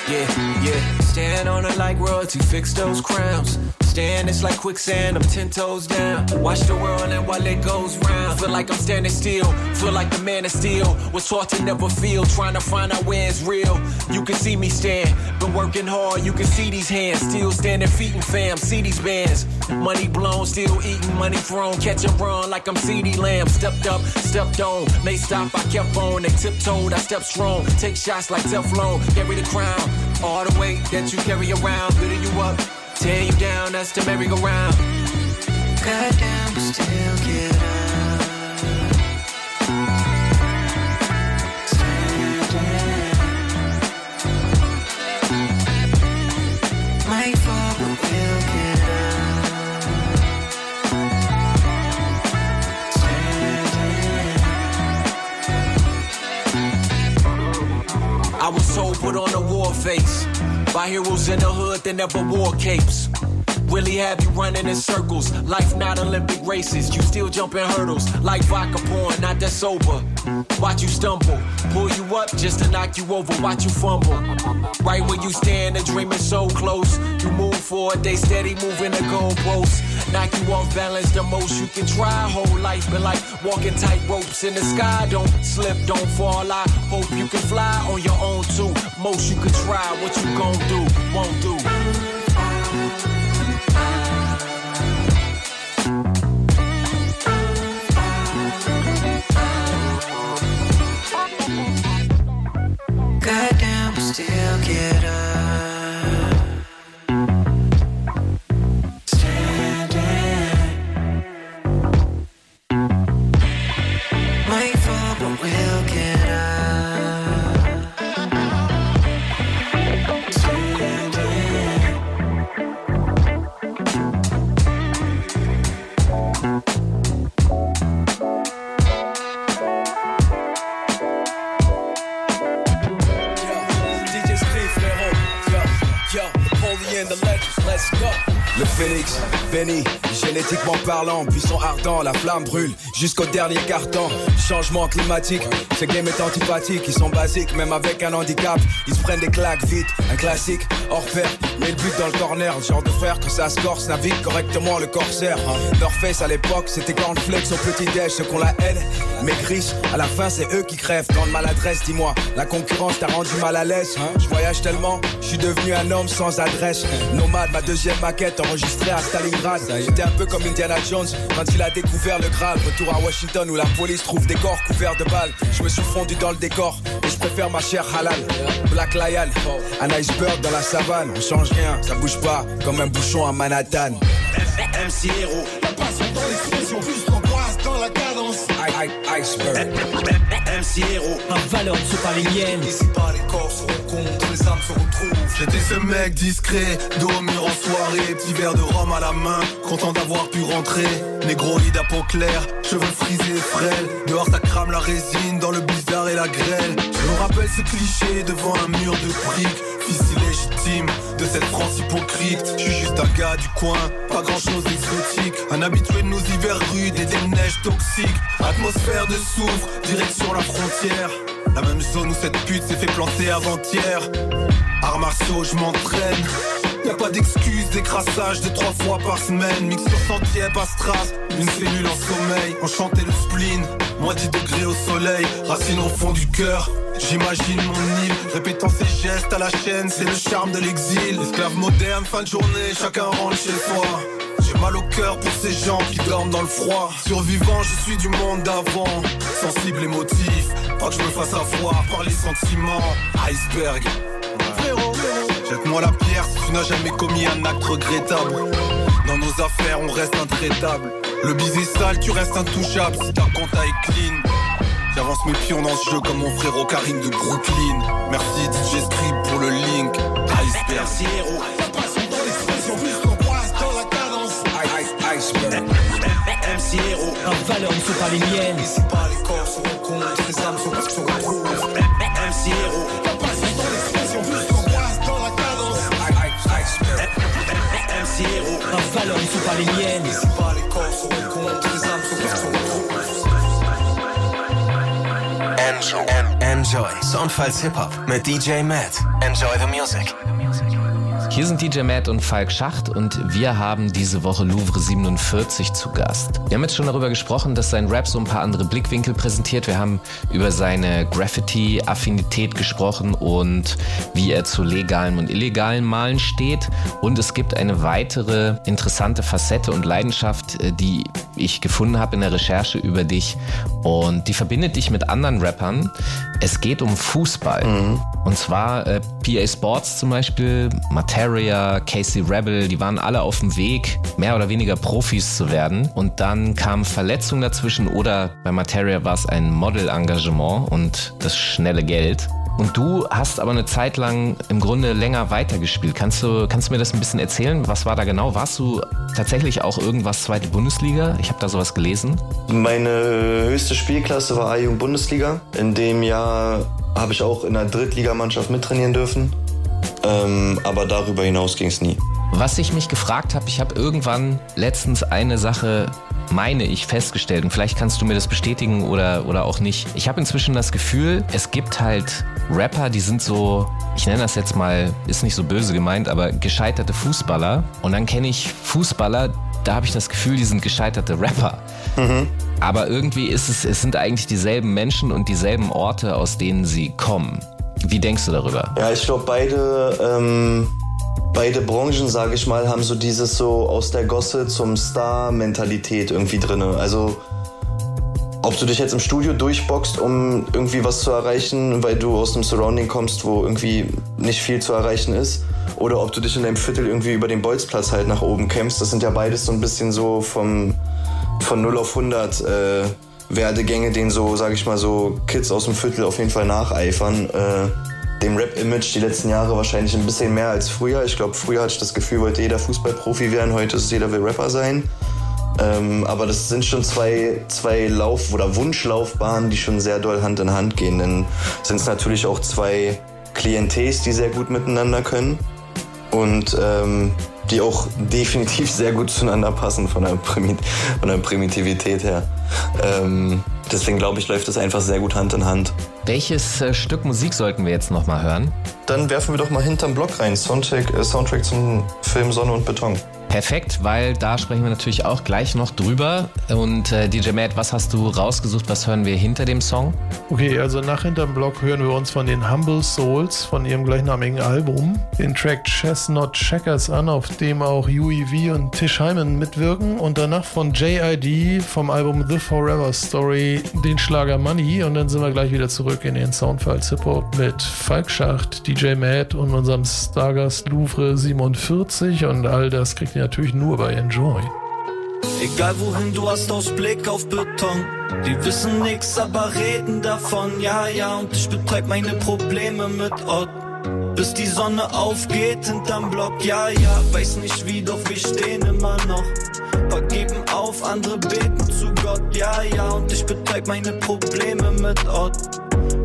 Yeah, yeah, stand on it like royalty, fix those crowns. Stand, it's like quicksand, I'm ten toes down. Watch the world and while it goes round. Feel like I'm standing still, feel like the man of steel. Was taught to never feel, trying to find out where it's real. You can see me stand, been working hard, you can see these hands. Still standing feet and fam, see these bands. Money blown, still eating, money thrown. Catch and run like I'm CD Lamb. Stepped up, stepped on, may stop, I kept on. They tiptoed, I stepped strong. Take shots like Teflon, carry the crown. All the weight that you carry around, building you up, tear you down, that's the merry-go-round. Goddamn, still get up. Standing. Might fall, but we'll get I was told put on a war face by heroes in the hood that never wore capes. Really have you running in circles. Life not Olympic races. You still jumping hurdles like vodka porn, not that sober. Watch you stumble, pull you up just to knock you over. Watch you fumble. Right where you stand, the dream is so close. You move forward, they steady moving the goalposts. Knock you off balance the most you can try. Whole life been like walking tight ropes in the sky. Don't slip, don't fall. I hope you can fly on your own too. Most you can try. What you gon' do? Won't do. Parlant, ardent, la flamme brûle jusqu'au dernier carton. Changement climatique, ce game est antipathique, ils sont basiques, même avec un handicap. Ils se prennent des claques vite, un classique, hors pair, mais le but dans le corner. Le genre de frère que ça se corse, navigue correctement le corsaire. North Face à l'époque, c'était cornflakes au petit-déj, ceux qu'on la haine. Mais riches, à la fin, c'est eux qui crèvent. Dans le maladresse, dis-moi, la concurrence t'a rendu mal à l'aise. Je voyage tellement, je suis devenu un homme sans adresse. Nomade, ma deuxième maquette enregistrée à Stalingrad. J'étais un peu comme Indiana Jones quand il a découvert le Graal. Retour à Washington où la police trouve des corps couverts de balles. Je me suis fondu dans le décor et je préfère ma chère halal. Black Lion, un iceberg dans la savane. On change rien, ça bouge pas comme un bouchon à Manhattan. MC Héros, la passion dans l'expression, plus l'angoisse dans la cadence. Iceberg. MC Héros, Ma valeur ne les miennes. Ici pas les corps se rencontrent, les âmes se retrouvent. J'étais ce mec discret, dos au mur en soirée, petit verre de rhum à la main, content d'avoir pu rentrer. Négroïde à peau claire, cheveux frisés, frêles. Dehors ça crame la résine, dans le bizarre et la grêle. Je me rappelle ce cliché devant un mur de briques. Fils illégitime de cette France hypocrite. Je suis juste un gars du coin, pas grand chose d'exotique. Un habitué de nos hivers rudes et des neiges toxiques. Atmosphère de soufre, direction la frontière. La même zone où cette pute s'est fait planter avant-hier. Arts martiaux, je m'entraîne. Y'a pas d'excuse, d'écrassage de trois fois par semaine. Mixture sentier, pas strass, une cellule en sommeil. Enchanté le spleen, moins 10 degrés au soleil. Racine au fond du cœur. J'imagine mon île, répétant ses gestes à la chaîne, c'est le charme de l'exil. Esclave moderne, fin de journée, chacun rentre chez soi. J'ai mal au cœur pour ces gens qui dorment dans le froid. Survivant, je suis du monde d'avant. Sensible émotif, pas que je me fasse avoir par les sentiments. Iceberg, frérot. Jette-moi la pierre si tu n'as jamais commis un acte regrettable. Dans nos affaires, on reste intraitable. Le baiser sale, tu restes intouchable si ta compta est clean. J'avance mes pions dans ce jeu comme mon frère Karim de Brooklyn. Merci DJ Script pour le link. Iceberg. MC héros. En valeur ne sont pas les miennes. Ici pas les corps se rencontrent, les âmes sont se retrouvent. MC héros. dans l'expression, plus qu'on passe dans la cadence. Iceberg. MC héros. En valeur ne sont pas les miennes. Ici pas les corps se rencontrent, les âmes sont se retrouvent. Enjoy. Soundfiles mit DJ Matt. Enjoy the music. Hier sind DJ Matt und Falk Schacht und wir haben diese Woche Louvre 47 zu Gast. Wir haben jetzt schon darüber gesprochen, dass sein Rap so ein paar andere Blickwinkel präsentiert. Wir haben über seine Graffiti-Affinität gesprochen und wie er zu legalem und illegalem Malen steht. Und es gibt eine weitere interessante Facette und Leidenschaft, äh, die ich gefunden habe in der Recherche über dich. Und die verbindet dich mit anderen Rappern. Es geht um Fußball. Mhm. Und zwar äh, PA Sports zum Beispiel, Materia, Casey Rebel, die waren alle auf dem Weg, mehr oder weniger Profis zu werden. Und dann kamen Verletzungen dazwischen oder bei Materia war es ein Model-Engagement und das schnelle Geld. Und du hast aber eine Zeit lang im Grunde länger weitergespielt. Kannst du, kannst du mir das ein bisschen erzählen? Was war da genau? Warst du tatsächlich auch irgendwas zweite Bundesliga? Ich habe da sowas gelesen. Meine höchste Spielklasse war A-Jugend Bundesliga. In dem Jahr habe ich auch in der Drittligamannschaft mittrainieren dürfen. Ähm, aber darüber hinaus ging es nie. Was ich mich gefragt habe, ich habe irgendwann letztens eine Sache, meine ich, festgestellt. Und vielleicht kannst du mir das bestätigen oder, oder auch nicht. Ich habe inzwischen das Gefühl, es gibt halt Rapper, die sind so, ich nenne das jetzt mal, ist nicht so böse gemeint, aber gescheiterte Fußballer. Und dann kenne ich Fußballer, da habe ich das Gefühl, die sind gescheiterte Rapper. Aber irgendwie ist es, es sind eigentlich dieselben Menschen und dieselben Orte, aus denen sie kommen. Wie denkst du darüber? Ja, ich glaube, beide, ähm, beide Branchen, sage ich mal, haben so dieses so aus der Gosse zum Star-Mentalität irgendwie drin. Also, ob du dich jetzt im Studio durchboxst, um irgendwie was zu erreichen, weil du aus einem Surrounding kommst, wo irgendwie nicht viel zu erreichen ist, oder ob du dich in deinem Viertel irgendwie über den Bolzplatz halt nach oben kämpfst, das sind ja beides so ein bisschen so vom, von 0 auf 100 äh, Werdegänge, denen so, sag ich mal, so Kids aus dem Viertel auf jeden Fall nacheifern. Äh, dem Rap-Image die letzten Jahre wahrscheinlich ein bisschen mehr als früher. Ich glaube, früher hatte ich das Gefühl, wollte jeder Fußballprofi werden, heute ist jeder will Rapper sein. Ähm, aber das sind schon zwei, zwei Lauf- oder Wunschlaufbahnen, die schon sehr doll Hand in Hand gehen. Dann sind es natürlich auch zwei Klientels, die sehr gut miteinander können und ähm, die auch definitiv sehr gut zueinander passen von der, Primi von der Primitivität her. Ähm, deswegen glaube ich, läuft das einfach sehr gut Hand in Hand. Welches äh, Stück Musik sollten wir jetzt nochmal hören? Dann werfen wir doch mal hinterm Block rein. Soundtrack, äh, Soundtrack zum Film Sonne und Beton. Perfekt, weil da sprechen wir natürlich auch gleich noch drüber. Und äh, DJ Matt, was hast du rausgesucht? Was hören wir hinter dem Song? Okay, also nach hinterm Block hören wir uns von den Humble Souls von ihrem gleichnamigen Album den Track Chestnut Checkers an, auf dem auch Huey V und Tish Hyman mitwirken. Und danach von JID vom Album The Forever Story den Schlager Money. Und dann sind wir gleich wieder zurück in den Soundfiles Hip Hop mit Falk Schacht, DJ Matt und unserem Stargast Louvre 47. Und all das kriegt ihr natürlich nur bei Enjoy. Egal wohin du hast Ausblick auf Beton. Die wissen nix, aber reden davon. Ja, ja, und ich betreib meine Probleme mit Ott. Bis die Sonne aufgeht hinterm Block. Ja, ja, weiß nicht wie, doch wir stehen immer noch. Paar geben auf, andere beten zu Gott. Ja, ja, und ich betreib meine Probleme mit Ott.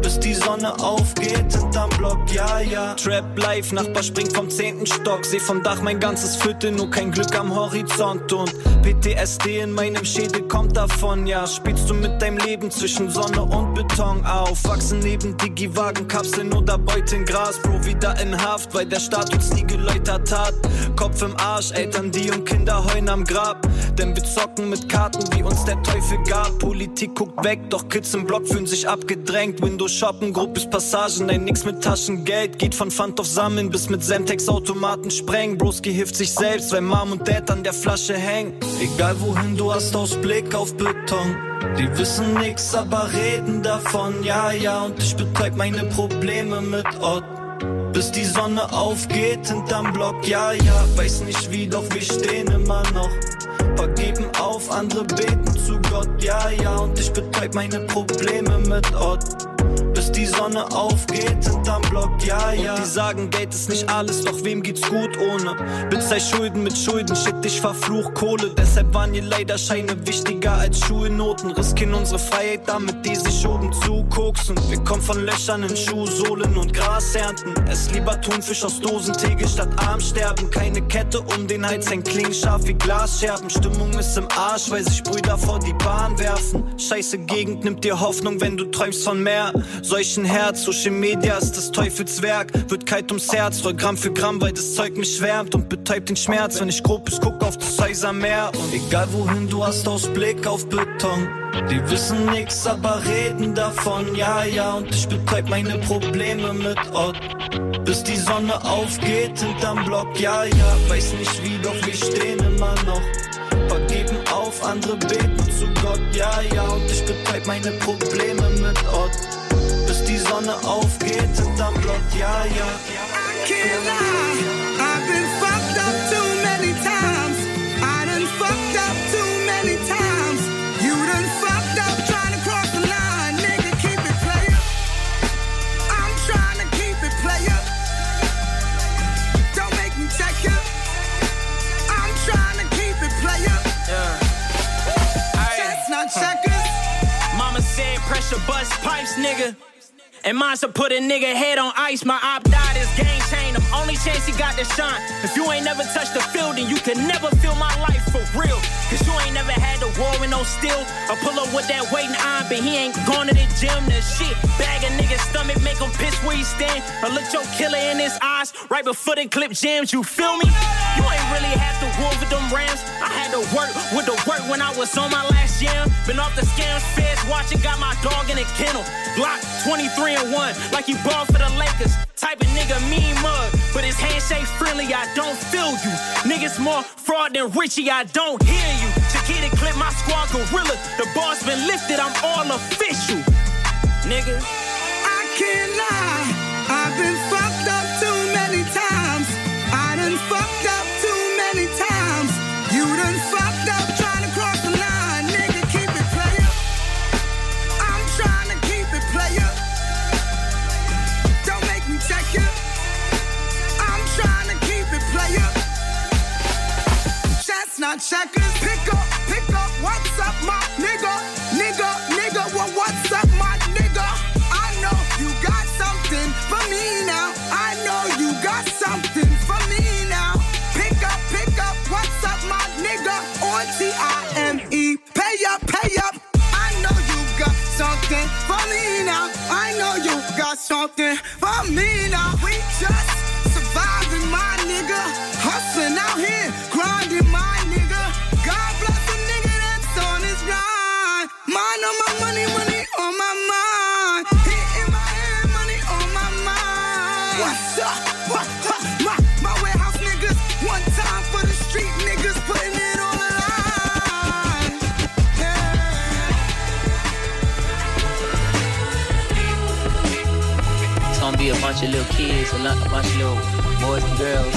Bis die Sonne aufgeht hinterm Block, ja, ja. Trap live, Nachbar springt vom zehnten Stock. Seh vom Dach mein ganzes Viertel, nur kein Glück am Horizont. Und PTSD in meinem Schädel kommt davon, ja. Spielst du mit deinem Leben zwischen Sonne und Beton auf? Wachsen neben Digi-Wagen, Kapseln oder Beuteln Gras. Bro, wieder in Haft, weil der Staat uns nie geläutert hat. Kopf im Arsch, Eltern, die und Kinder heulen am Grab. Denn wir zocken mit Karten, wie uns der Teufel gab. Politik guckt weg, doch Kids im Block fühlen sich abgedrängt. Windows shoppen, Gruppes Passagen, nein, nix mit Taschengeld. Geht von Pfand auf Sammeln bis mit Semtex Automaten sprengen. Broski hilft sich selbst, weil Mom und Dad an der Flasche hängen. Egal wohin du hast Ausblick auf Beton. Die wissen nix, aber reden davon. Ja, ja, und ich betreib meine Probleme mit Ott. bis die Sonne aufgeht hinterm Block. Ja, ja, weiß nicht wie, doch wir stehen immer noch. Paar geben auf, andere beten zu Gott. Ja, ja, und ich betäub meine Probleme mit Ort bis die Sonne aufgeht hinterm Block, ja, ja. Und die sagen, Geld ist nicht alles, doch wem geht's gut ohne? Bezahl Schulden mit Schulden, shit, ich verfluch Kohle. Deshalb waren ihr leider Scheine wichtiger als Schulnoten. Riskieren unsere Freiheit damit, die sich oben zukoksen. Wir kommen von Löchern in Schuhsohlen und Gras ernten. Es lieber Thunfisch aus Dosentegel statt arm sterben. Keine Kette um den Hals, ein Kling scharf wie Glasscherben. Stimmung ist im Arsch, weil sich Brüder vor die Bahn werfen. Scheiße Gegend nimmt dir Hoffnung, wenn du träumst von mehr solchen Herz. Social Media ist das Teufelswerk, wird kalt ums Herz, roll Gramm für Gramm, weil das Zeug mich schwärmt und betäubt den Schmerz. Wenn ich grob ist, guck auf das Häusermeer und egal wohin du hast Ausblick auf Beton. Die wissen nix, aber reden davon, ja, ja, und ich betäub meine Probleme mit Ort. Bis die Sonne aufgeht hinterm Block, ja, ja, weiß nicht wie, doch wir stehen immer noch. Paar geben auf, andere beten zu Gott, ja, ja, und ich betäub meine Probleme mit bis die Sonne aufgeht hinterm Block, ja, ja. I can't lie, I've been fucked up too many times. I done fucked up too many times. You done fucked up trying to cross the line, nigga. Keep it player. I'm trying to keep it player. Don't make me check you. I'm trying to keep it player. Chestnut checkers. Mama said pressure bust pipes, nigga. And mine's to put a nigga head on ice. My op died, his game changed. Only chance he got to shine. If you ain't never touched the field, then you can never feel my life for real. Cause you ain't never had to war with no steel. I pull up with that weight and iron, but he ain't gone to the gym. The shit bag a nigga's stomach, make him piss where he stand. I look your killer in his eyes right before the clip jams. You feel me? You ain't really have to war with them Rams. I had to work with the work when I was on my last jam. Been off the scams, feds watching, got my dog in a kennel. Glock 23 and 1, like he balled for the Lakers. Type of nigga mean mug, but his handshake friendly, I don't feel you. Niggas more fraud than Richie, I don't hear you. Chiquita clip my squad gorilla. The bar's been lifted, I'm all official. Nigga. I can't lie, I've been Chestnut checkers, pick up, pick up. What's up, my nigga? Nigga, nigga, well, what's up, my nigga? I know you got something for me now. I know you got something for me now. Pick up, pick up. What's up, my nigga? On T I M E. Pay up, pay up. I know you got something for me now. I know you got something for me now. We just surviving, my nigga. Bunch of little kids, a, bunch of little boys and girls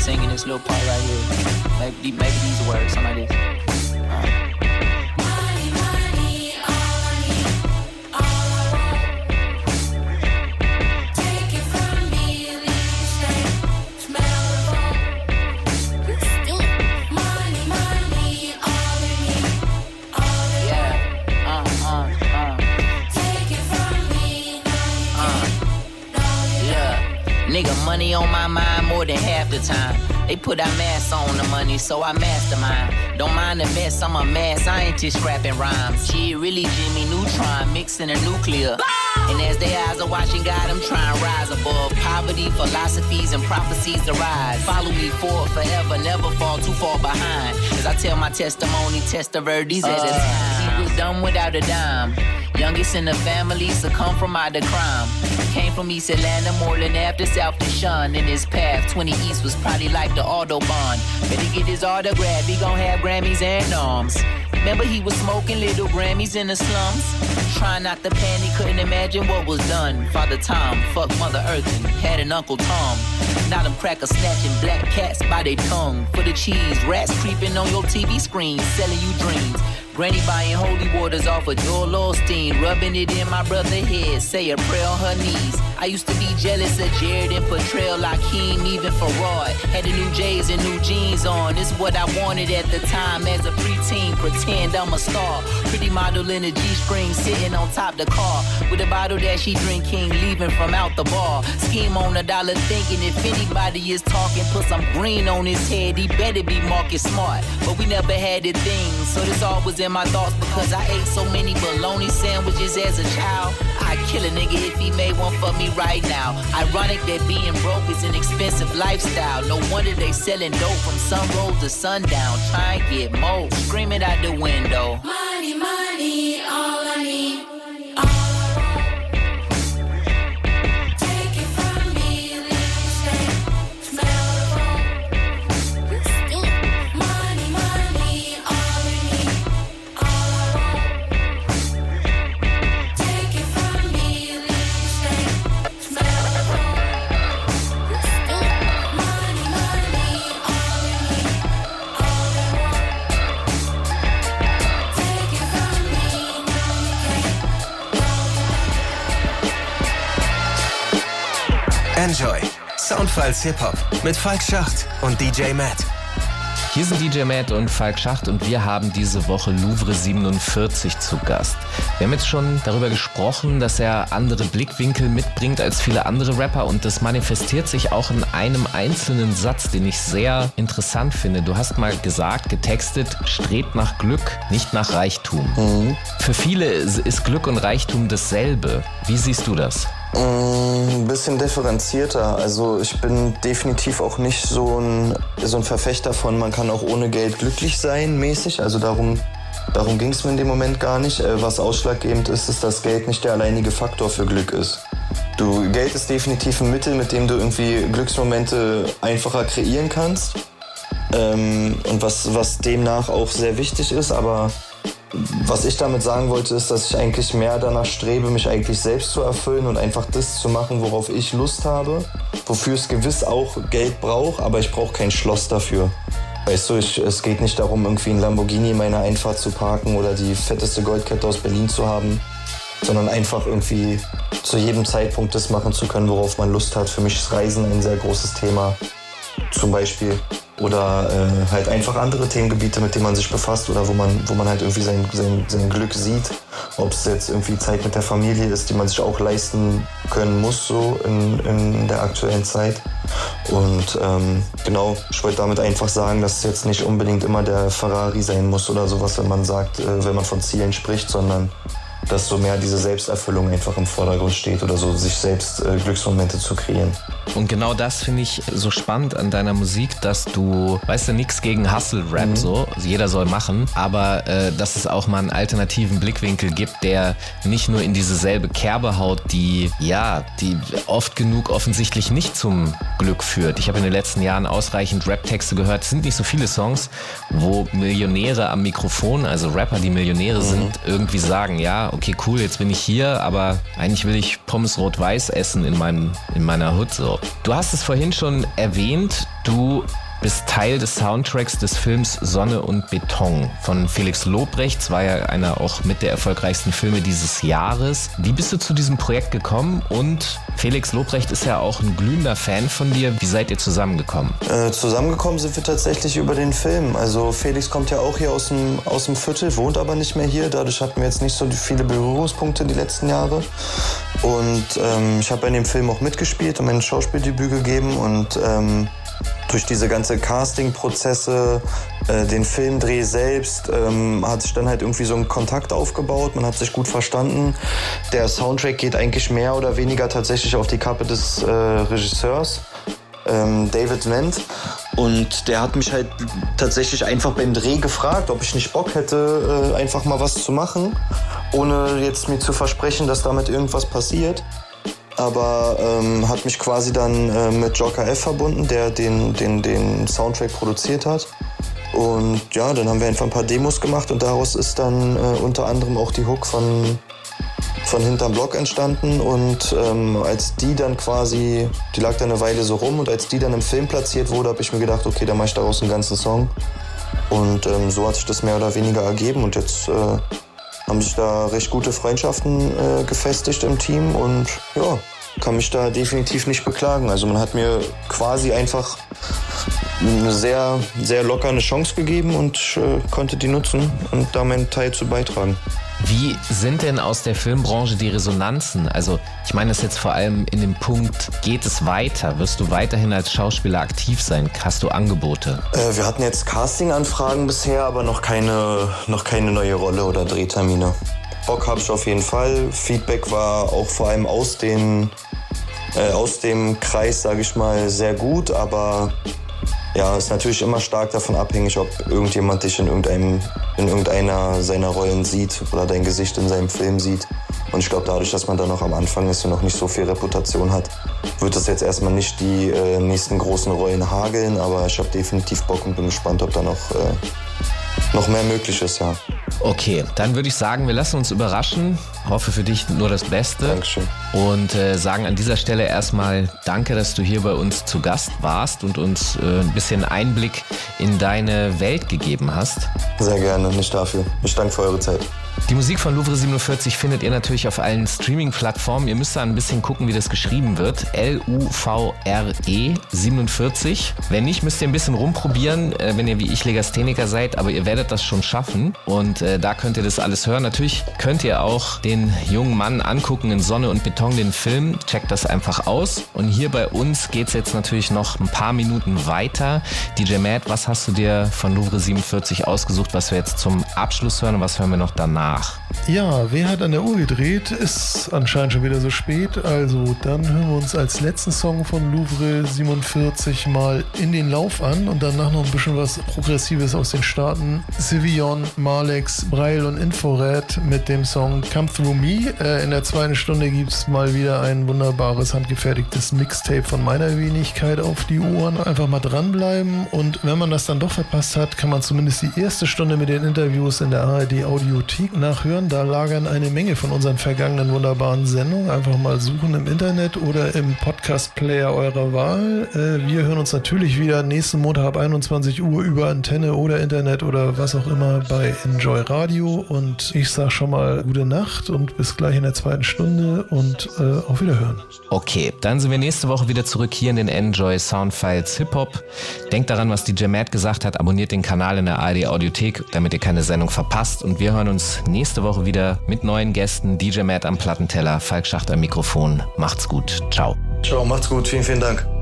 singing this little part right here. The- maybe these words, something Nigga, money on my mind more than half the time. They put our mask on the money, so I mastermind. Don't mind the mess, I'm a mad scientist scrapping rhymes. Shit, really Jimmy Neutron mixing a nuclear. And as their eyes are watching God, I'm trying to rise above poverty, philosophies, and prophecies to rise. Follow me forward forever, never fall too far behind. As I tell my testimony, test the verdies at a uh. time. He was dumb without a dime. Youngest in the family, succumb from out the crime. Came from East Atlanta, Moreland after South Deshaun. In his path, 20 East was probably like the Autobahn. Better get his autograph, he gon' have Grammys and arms. Remember he was smoking little Grammys in the slums? Trying not to panic, couldn't imagine what was done. Father Tom, fuck Mother Earth and had an Uncle Tom. Now them crackers snatching black cats by their tongue. For the cheese, rats creeping on your TV screen, selling you dreams. Granny buying holy waters off of Joel Osteen, rubbing it in my brother head, say a prayer on her knees. I used to be jealous of Jared and Portrayal, Lakeem, even Farad. Had the new J's and new jeans on. It's what I wanted at the time as a preteen. Pretend I'm a star. Pretty model in a G-string, sitting on top the car with a bottle that she drinking, leaving from out the bar. Scheme on a dollar, thinking if anybody is talking, put some green on his head. He better be market smart. But we never had a thing, so this all was in my thoughts because I ate so many bologna sandwiches as a child. I'd kill a nigga if he made one for me right now. Ironic that being broke is an expensive lifestyle. No wonder they selling dope from sunroll to sundown. Try and get more, screaming out the window. Money, money, all I need. Enjoy. Soundfiles Hip-Hop mit Falk Schacht und DJ Matt. Hier sind DJ Matt und Falk Schacht und wir haben diese Woche Louvre 47 zu Gast. Wir haben jetzt schon darüber gesprochen, dass er andere Blickwinkel mitbringt als viele andere Rapper und das manifestiert sich auch in einem einzelnen Satz, den ich sehr interessant finde. Du hast mal gesagt, getextet, strebt nach Glück, nicht nach Reichtum. Für viele ist Glück und Reichtum dasselbe. Wie siehst du das? Mm, Ein bisschen differenzierter. Also ich bin definitiv auch nicht so ein, so ein Verfechter von, man kann auch ohne Geld glücklich sein, mäßig. Also darum, darum ging es mir in dem Moment gar nicht. Äh, Was ausschlaggebend ist, ist, dass Geld nicht der alleinige Faktor für Glück ist. Du, Geld ist definitiv ein Mittel, mit dem du irgendwie Glücksmomente einfacher kreieren kannst. Ähm, und was, was demnach auch sehr wichtig ist, aber was ich damit sagen wollte, ist, dass ich eigentlich mehr danach strebe, mich eigentlich selbst zu erfüllen und einfach das zu machen, worauf ich Lust habe, wofür es gewiss auch Geld braucht, aber ich brauche kein Schloss dafür. Weißt du, ich, es geht nicht darum, irgendwie ein Lamborghini in meiner Einfahrt zu parken oder die fetteste Goldkette aus Berlin zu haben, sondern einfach irgendwie zu jedem Zeitpunkt das machen zu können, worauf man Lust hat. Für mich ist Reisen ein sehr großes Thema, zum Beispiel. Oder äh, halt einfach andere Themengebiete, mit denen man sich befasst oder wo man, wo man halt irgendwie sein, sein, sein Glück sieht. Ob es jetzt irgendwie Zeit mit der Familie ist, die man sich auch leisten können muss, so in, in der aktuellen Zeit. Und ähm, genau, ich wollte damit einfach sagen, dass es jetzt nicht unbedingt immer der Ferrari sein muss oder sowas, wenn man sagt, äh, wenn man von Zielen spricht, sondern dass so mehr diese Selbsterfüllung einfach im Vordergrund steht oder so, sich selbst äh, Glücksmomente zu kreieren. Und genau das finde ich so spannend an deiner Musik, dass du, weißt du, nichts gegen Hustle-Rap so, also jeder soll machen, aber äh, dass es auch mal einen alternativen Blickwinkel gibt, der nicht nur in diese selbe Kerbe haut, die, ja, die oft genug offensichtlich nicht zum Glück führt. Ich habe in den letzten Jahren ausreichend Rap-Texte gehört. Es sind nicht so viele Songs, wo Millionäre am Mikrofon, also Rapper, die Millionäre sind, irgendwie sagen, ja, okay, cool, jetzt bin ich hier, aber eigentlich will ich Pommes rot-weiß essen in, meinem, in meiner Hut so. Du hast es vorhin schon erwähnt, du bist Teil des Soundtracks des Films Sonne und Beton von Felix Lobrechts, war ja einer auch mit der erfolgreichsten Filme dieses Jahres. Wie bist du zu diesem Projekt gekommen? Und Felix Lobrecht ist ja auch ein glühender Fan von dir. Wie seid ihr zusammengekommen? Äh, zusammengekommen sind wir tatsächlich über den Film. Also Felix kommt ja auch hier aus dem, aus dem Viertel, wohnt aber nicht mehr hier. Dadurch hatten wir jetzt nicht so viele Berührungspunkte die letzten Jahre. Und ähm, ich habe in dem Film auch mitgespielt und mein Schauspieldebüt gegeben. Und ähm, durch diese ganze Casting-Prozesse, äh, den Filmdreh selbst, ähm, hat sich dann halt irgendwie so ein Kontakt aufgebaut. Man hat sich gut verstanden. Der Soundtrack geht eigentlich mehr oder weniger tatsächlich auf die Kappe des äh, Regisseurs, ähm, David Wendt. Und der hat mich halt tatsächlich einfach beim Dreh gefragt, ob ich nicht Bock hätte, äh, einfach mal was zu machen, ohne jetzt mir zu versprechen, dass damit irgendwas passiert. Aber ähm, hat mich quasi dann äh, mit Joker F verbunden, der den, den, den Soundtrack produziert hat. Und ja, dann haben wir einfach ein paar Demos gemacht und daraus ist dann äh, unter anderem auch die Hook von, von Hinterm Block entstanden. Und ähm, als die dann quasi, die lag dann eine Weile so rum und als die dann im Film platziert wurde, habe ich mir gedacht, okay, dann mache ich daraus einen ganzen Song. Und ähm, so hat sich das mehr oder weniger ergeben und jetzt äh, haben sich da recht gute Freundschaften äh, gefestigt im Team und ja, kann mich da definitiv nicht beklagen. Also man hat mir quasi einfach eine sehr, sehr locker Chance gegeben und äh, konnte die nutzen und da meinen Teil zu beitragen. Wie sind denn aus der Filmbranche die Resonanzen? Also ich meine es jetzt vor allem in dem Punkt, geht es weiter? Wirst du weiterhin als Schauspieler aktiv sein? Hast du Angebote? Äh, wir hatten jetzt Casting-Anfragen bisher, aber noch keine, noch keine neue Rolle oder Drehtermine. Bock habe ich auf jeden Fall. Feedback war auch vor allem aus, den, äh, aus dem Kreis, sage ich mal, sehr gut, aber ja, ist natürlich immer stark davon abhängig, ob irgendjemand dich in, irgendeinem, in irgendeiner seiner Rollen sieht oder dein Gesicht in seinem Film sieht. Und ich glaube, dadurch, dass man da noch am Anfang ist und noch nicht so viel Reputation hat, wird das jetzt erstmal nicht die äh, nächsten großen Rollen hageln. Aber ich habe definitiv Bock und bin gespannt, ob da noch, äh, noch mehr möglich ist, ja. Okay, dann würde ich sagen, wir lassen uns überraschen. Hoffe für dich nur das Beste. Dankeschön. Und äh, sagen an dieser Stelle erstmal Danke, dass du hier bei uns zu Gast warst und uns äh, ein bisschen Einblick in deine Welt gegeben hast. Sehr gerne, nicht dafür. Ich danke für eure Zeit. Die Musik von Louvre 47 findet ihr natürlich auf allen Streaming-Plattformen. Ihr müsst da ein bisschen gucken, wie das geschrieben wird. L-U-V-R-E 47. Wenn nicht, müsst ihr ein bisschen rumprobieren, äh, wenn ihr wie ich Legastheniker seid, aber ihr werdet das schon schaffen. Und äh, da könnt ihr das alles hören. Natürlich könnt ihr auch den jungen Mann angucken in Sonne und Beton, den Film. Checkt das einfach aus. Und hier bei uns geht's jetzt natürlich noch ein paar Minuten weiter. DJ Matt, was hast du dir von Louvre 47 ausgesucht, was wir jetzt zum Abschluss hören und was hören wir noch danach? Ja, wer hat an der Uhr gedreht? Ist anscheinend schon wieder so spät. Also dann hören wir uns als letzten Song von Louvre 47 mal in den Lauf an und danach noch ein bisschen was Progressives aus den Staaten. Sivion, Malex, Breil und Infored mit dem Song Come Through Me. Äh, in der zweiten Stunde gibt es mal wieder ein wunderbares handgefertigtes Mixtape von meiner Wenigkeit auf die Ohren. Einfach mal dranbleiben und wenn man das dann doch verpasst hat, kann man zumindest die erste Stunde mit den Interviews in der ARD Audiothek nachhören. Da lagern eine Menge von unseren vergangenen wunderbaren Sendungen. Einfach mal suchen im Internet oder im Podcast-Player eurer Wahl. Äh, wir hören uns natürlich wieder nächsten Montag ab 21 Uhr über Antenne oder Internet oder was auch immer bei Enjoy Radio. Und ich sage schon mal gute Nacht und bis gleich in der zweiten Stunde und äh, auf Wiederhören. Okay, dann sind wir nächste Woche wieder zurück hier in den Enjoy Soundfiles Hip Hop. Denkt daran, was DJ Matt gesagt hat. Abonniert den Kanal in der ARD Audiothek, damit ihr keine Sendung verpasst. Und wir hören uns nächste Woche wieder mit neuen Gästen. DJ Matt am Plattenteller, Falk Schacht am Mikrofon. Macht's gut. Ciao. Ciao, macht's gut. Vielen, vielen Dank.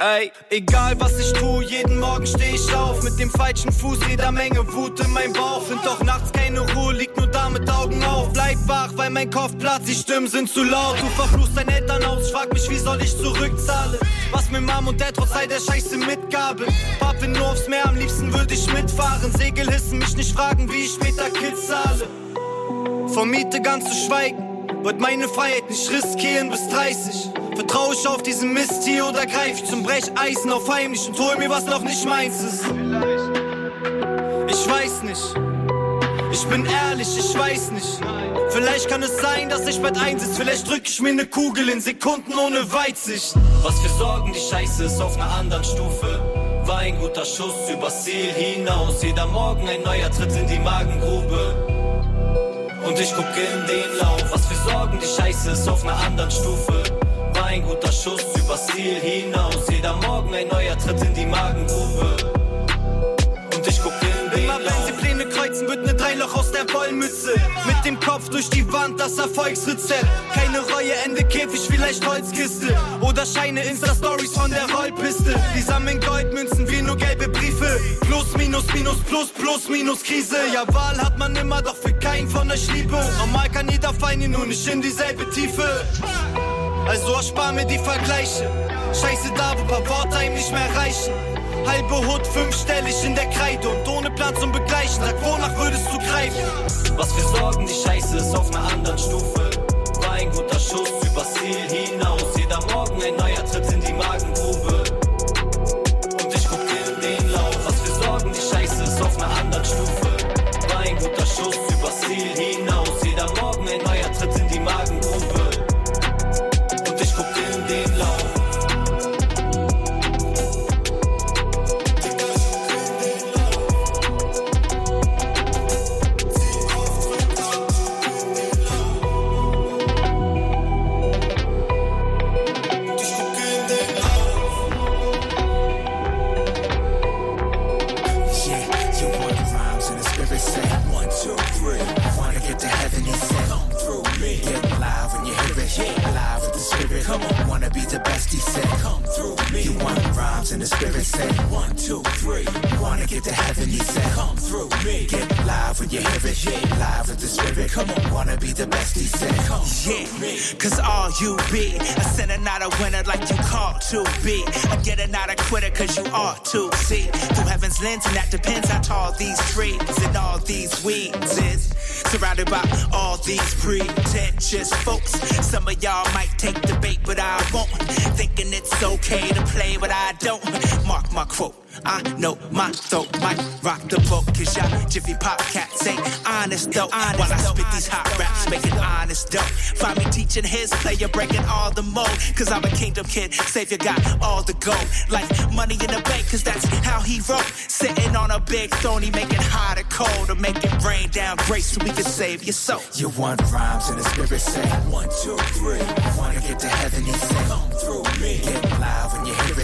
Ey, egal was ich tu, jeden Morgen steh ich auf mit dem falschen Fuß, jeder Menge Wut in meinem Bauch. Find doch nachts keine Ruhe, lieg nur da mit Augen auf. Bleib wach, weil mein Kopf platzt, die Stimmen sind zu laut. Du verfluchst dein Elternhaus, frag mich, wie soll ich zurückzahlen? Was mit Mom und Dad trotz all der Scheiße mitgaben? Pap, wenn nur aufs Meer, am liebsten würde ich mitfahren. Segel hissen, mich nicht fragen, wie ich später Kids zahle. Vom Miete ganz zu schweigen, wollt meine Freiheit nicht riskieren bis 30. Vertrau ich auf diesen Mist hier oder greif ich zum Brecheisen auf heimlich und hol mir was noch nicht meins ist? Ich weiß nicht. Ich bin ehrlich, ich weiß nicht. Vielleicht kann es sein, dass ich bald einsitz. Vielleicht drück ich mir ne Kugel in Sekunden ohne Weitsicht. Was für Sorgen, die Scheiße ist auf einer anderen Stufe. War ein guter Schuss übers Ziel hinaus. Jeder Morgen ein neuer Tritt in die Magengrube. Und ich guck in den Lauf. Was für Sorgen, die Scheiße ist auf einer anderen Stufe. War ein guter Schuss übers Ziel hinaus. Jeder Morgen ein neuer Tritt in die Magengrube. Kreuzen, wird ne Dreiloch aus der Wollmütze. Mit dem Kopf durch die Wand, das Erfolgsrezept. Keine Reue, Ende Käfig, vielleicht Holzkiste. Oder Scheine, Insta-Stories von der Rollpiste. Die sammeln Goldmünzen wie nur gelbe Briefe. Plus, minus, minus, plus, plus, minus Krise. Ja, Wahl hat man immer, doch für keinen von euch Liebe. Normal kann jeder fallen, nur nicht in dieselbe Tiefe. Also erspar mir die Vergleiche. Scheiße, da, wo paar Worte einem nicht mehr reichen. Halbe Hut, fünfstellig in der Kreide und ohne Plan zum Begleichen. Sag, wonach würdest du greifen? Was wir sorgen, die Scheiße ist auf einer anderen Stufe. War ein guter Schuss übers Ziel hinaus. Jeder Morgen ein neuer Tritt you be a sinner, not a winner like you called to be. A getter, not a quitter, cause you ought to see. Through heaven's lens, and that depends how tall these trees and all these weeds is. Surrounded by all these pretentious folks. Some of y'all might take the bait, but I won't. Thinking it's okay to play, but I don't. Mark my quote. I know my throat might rock the boat, cause y'all Jiffy Pop cats ain't honest though. While I spit these hot raps, making honest dough. Find me teaching his player, breaking all the mold. Cause I'm a kingdom kid, Savior got all the gold. Like money in the bank, cause that's how he wrote. Sitting on a big throne, he make it hot or cold, or make it rain down grace so we can save your soul. You want rhymes and the spirit say one, two, three. Wanna get to heaven, he said, come through me. Get live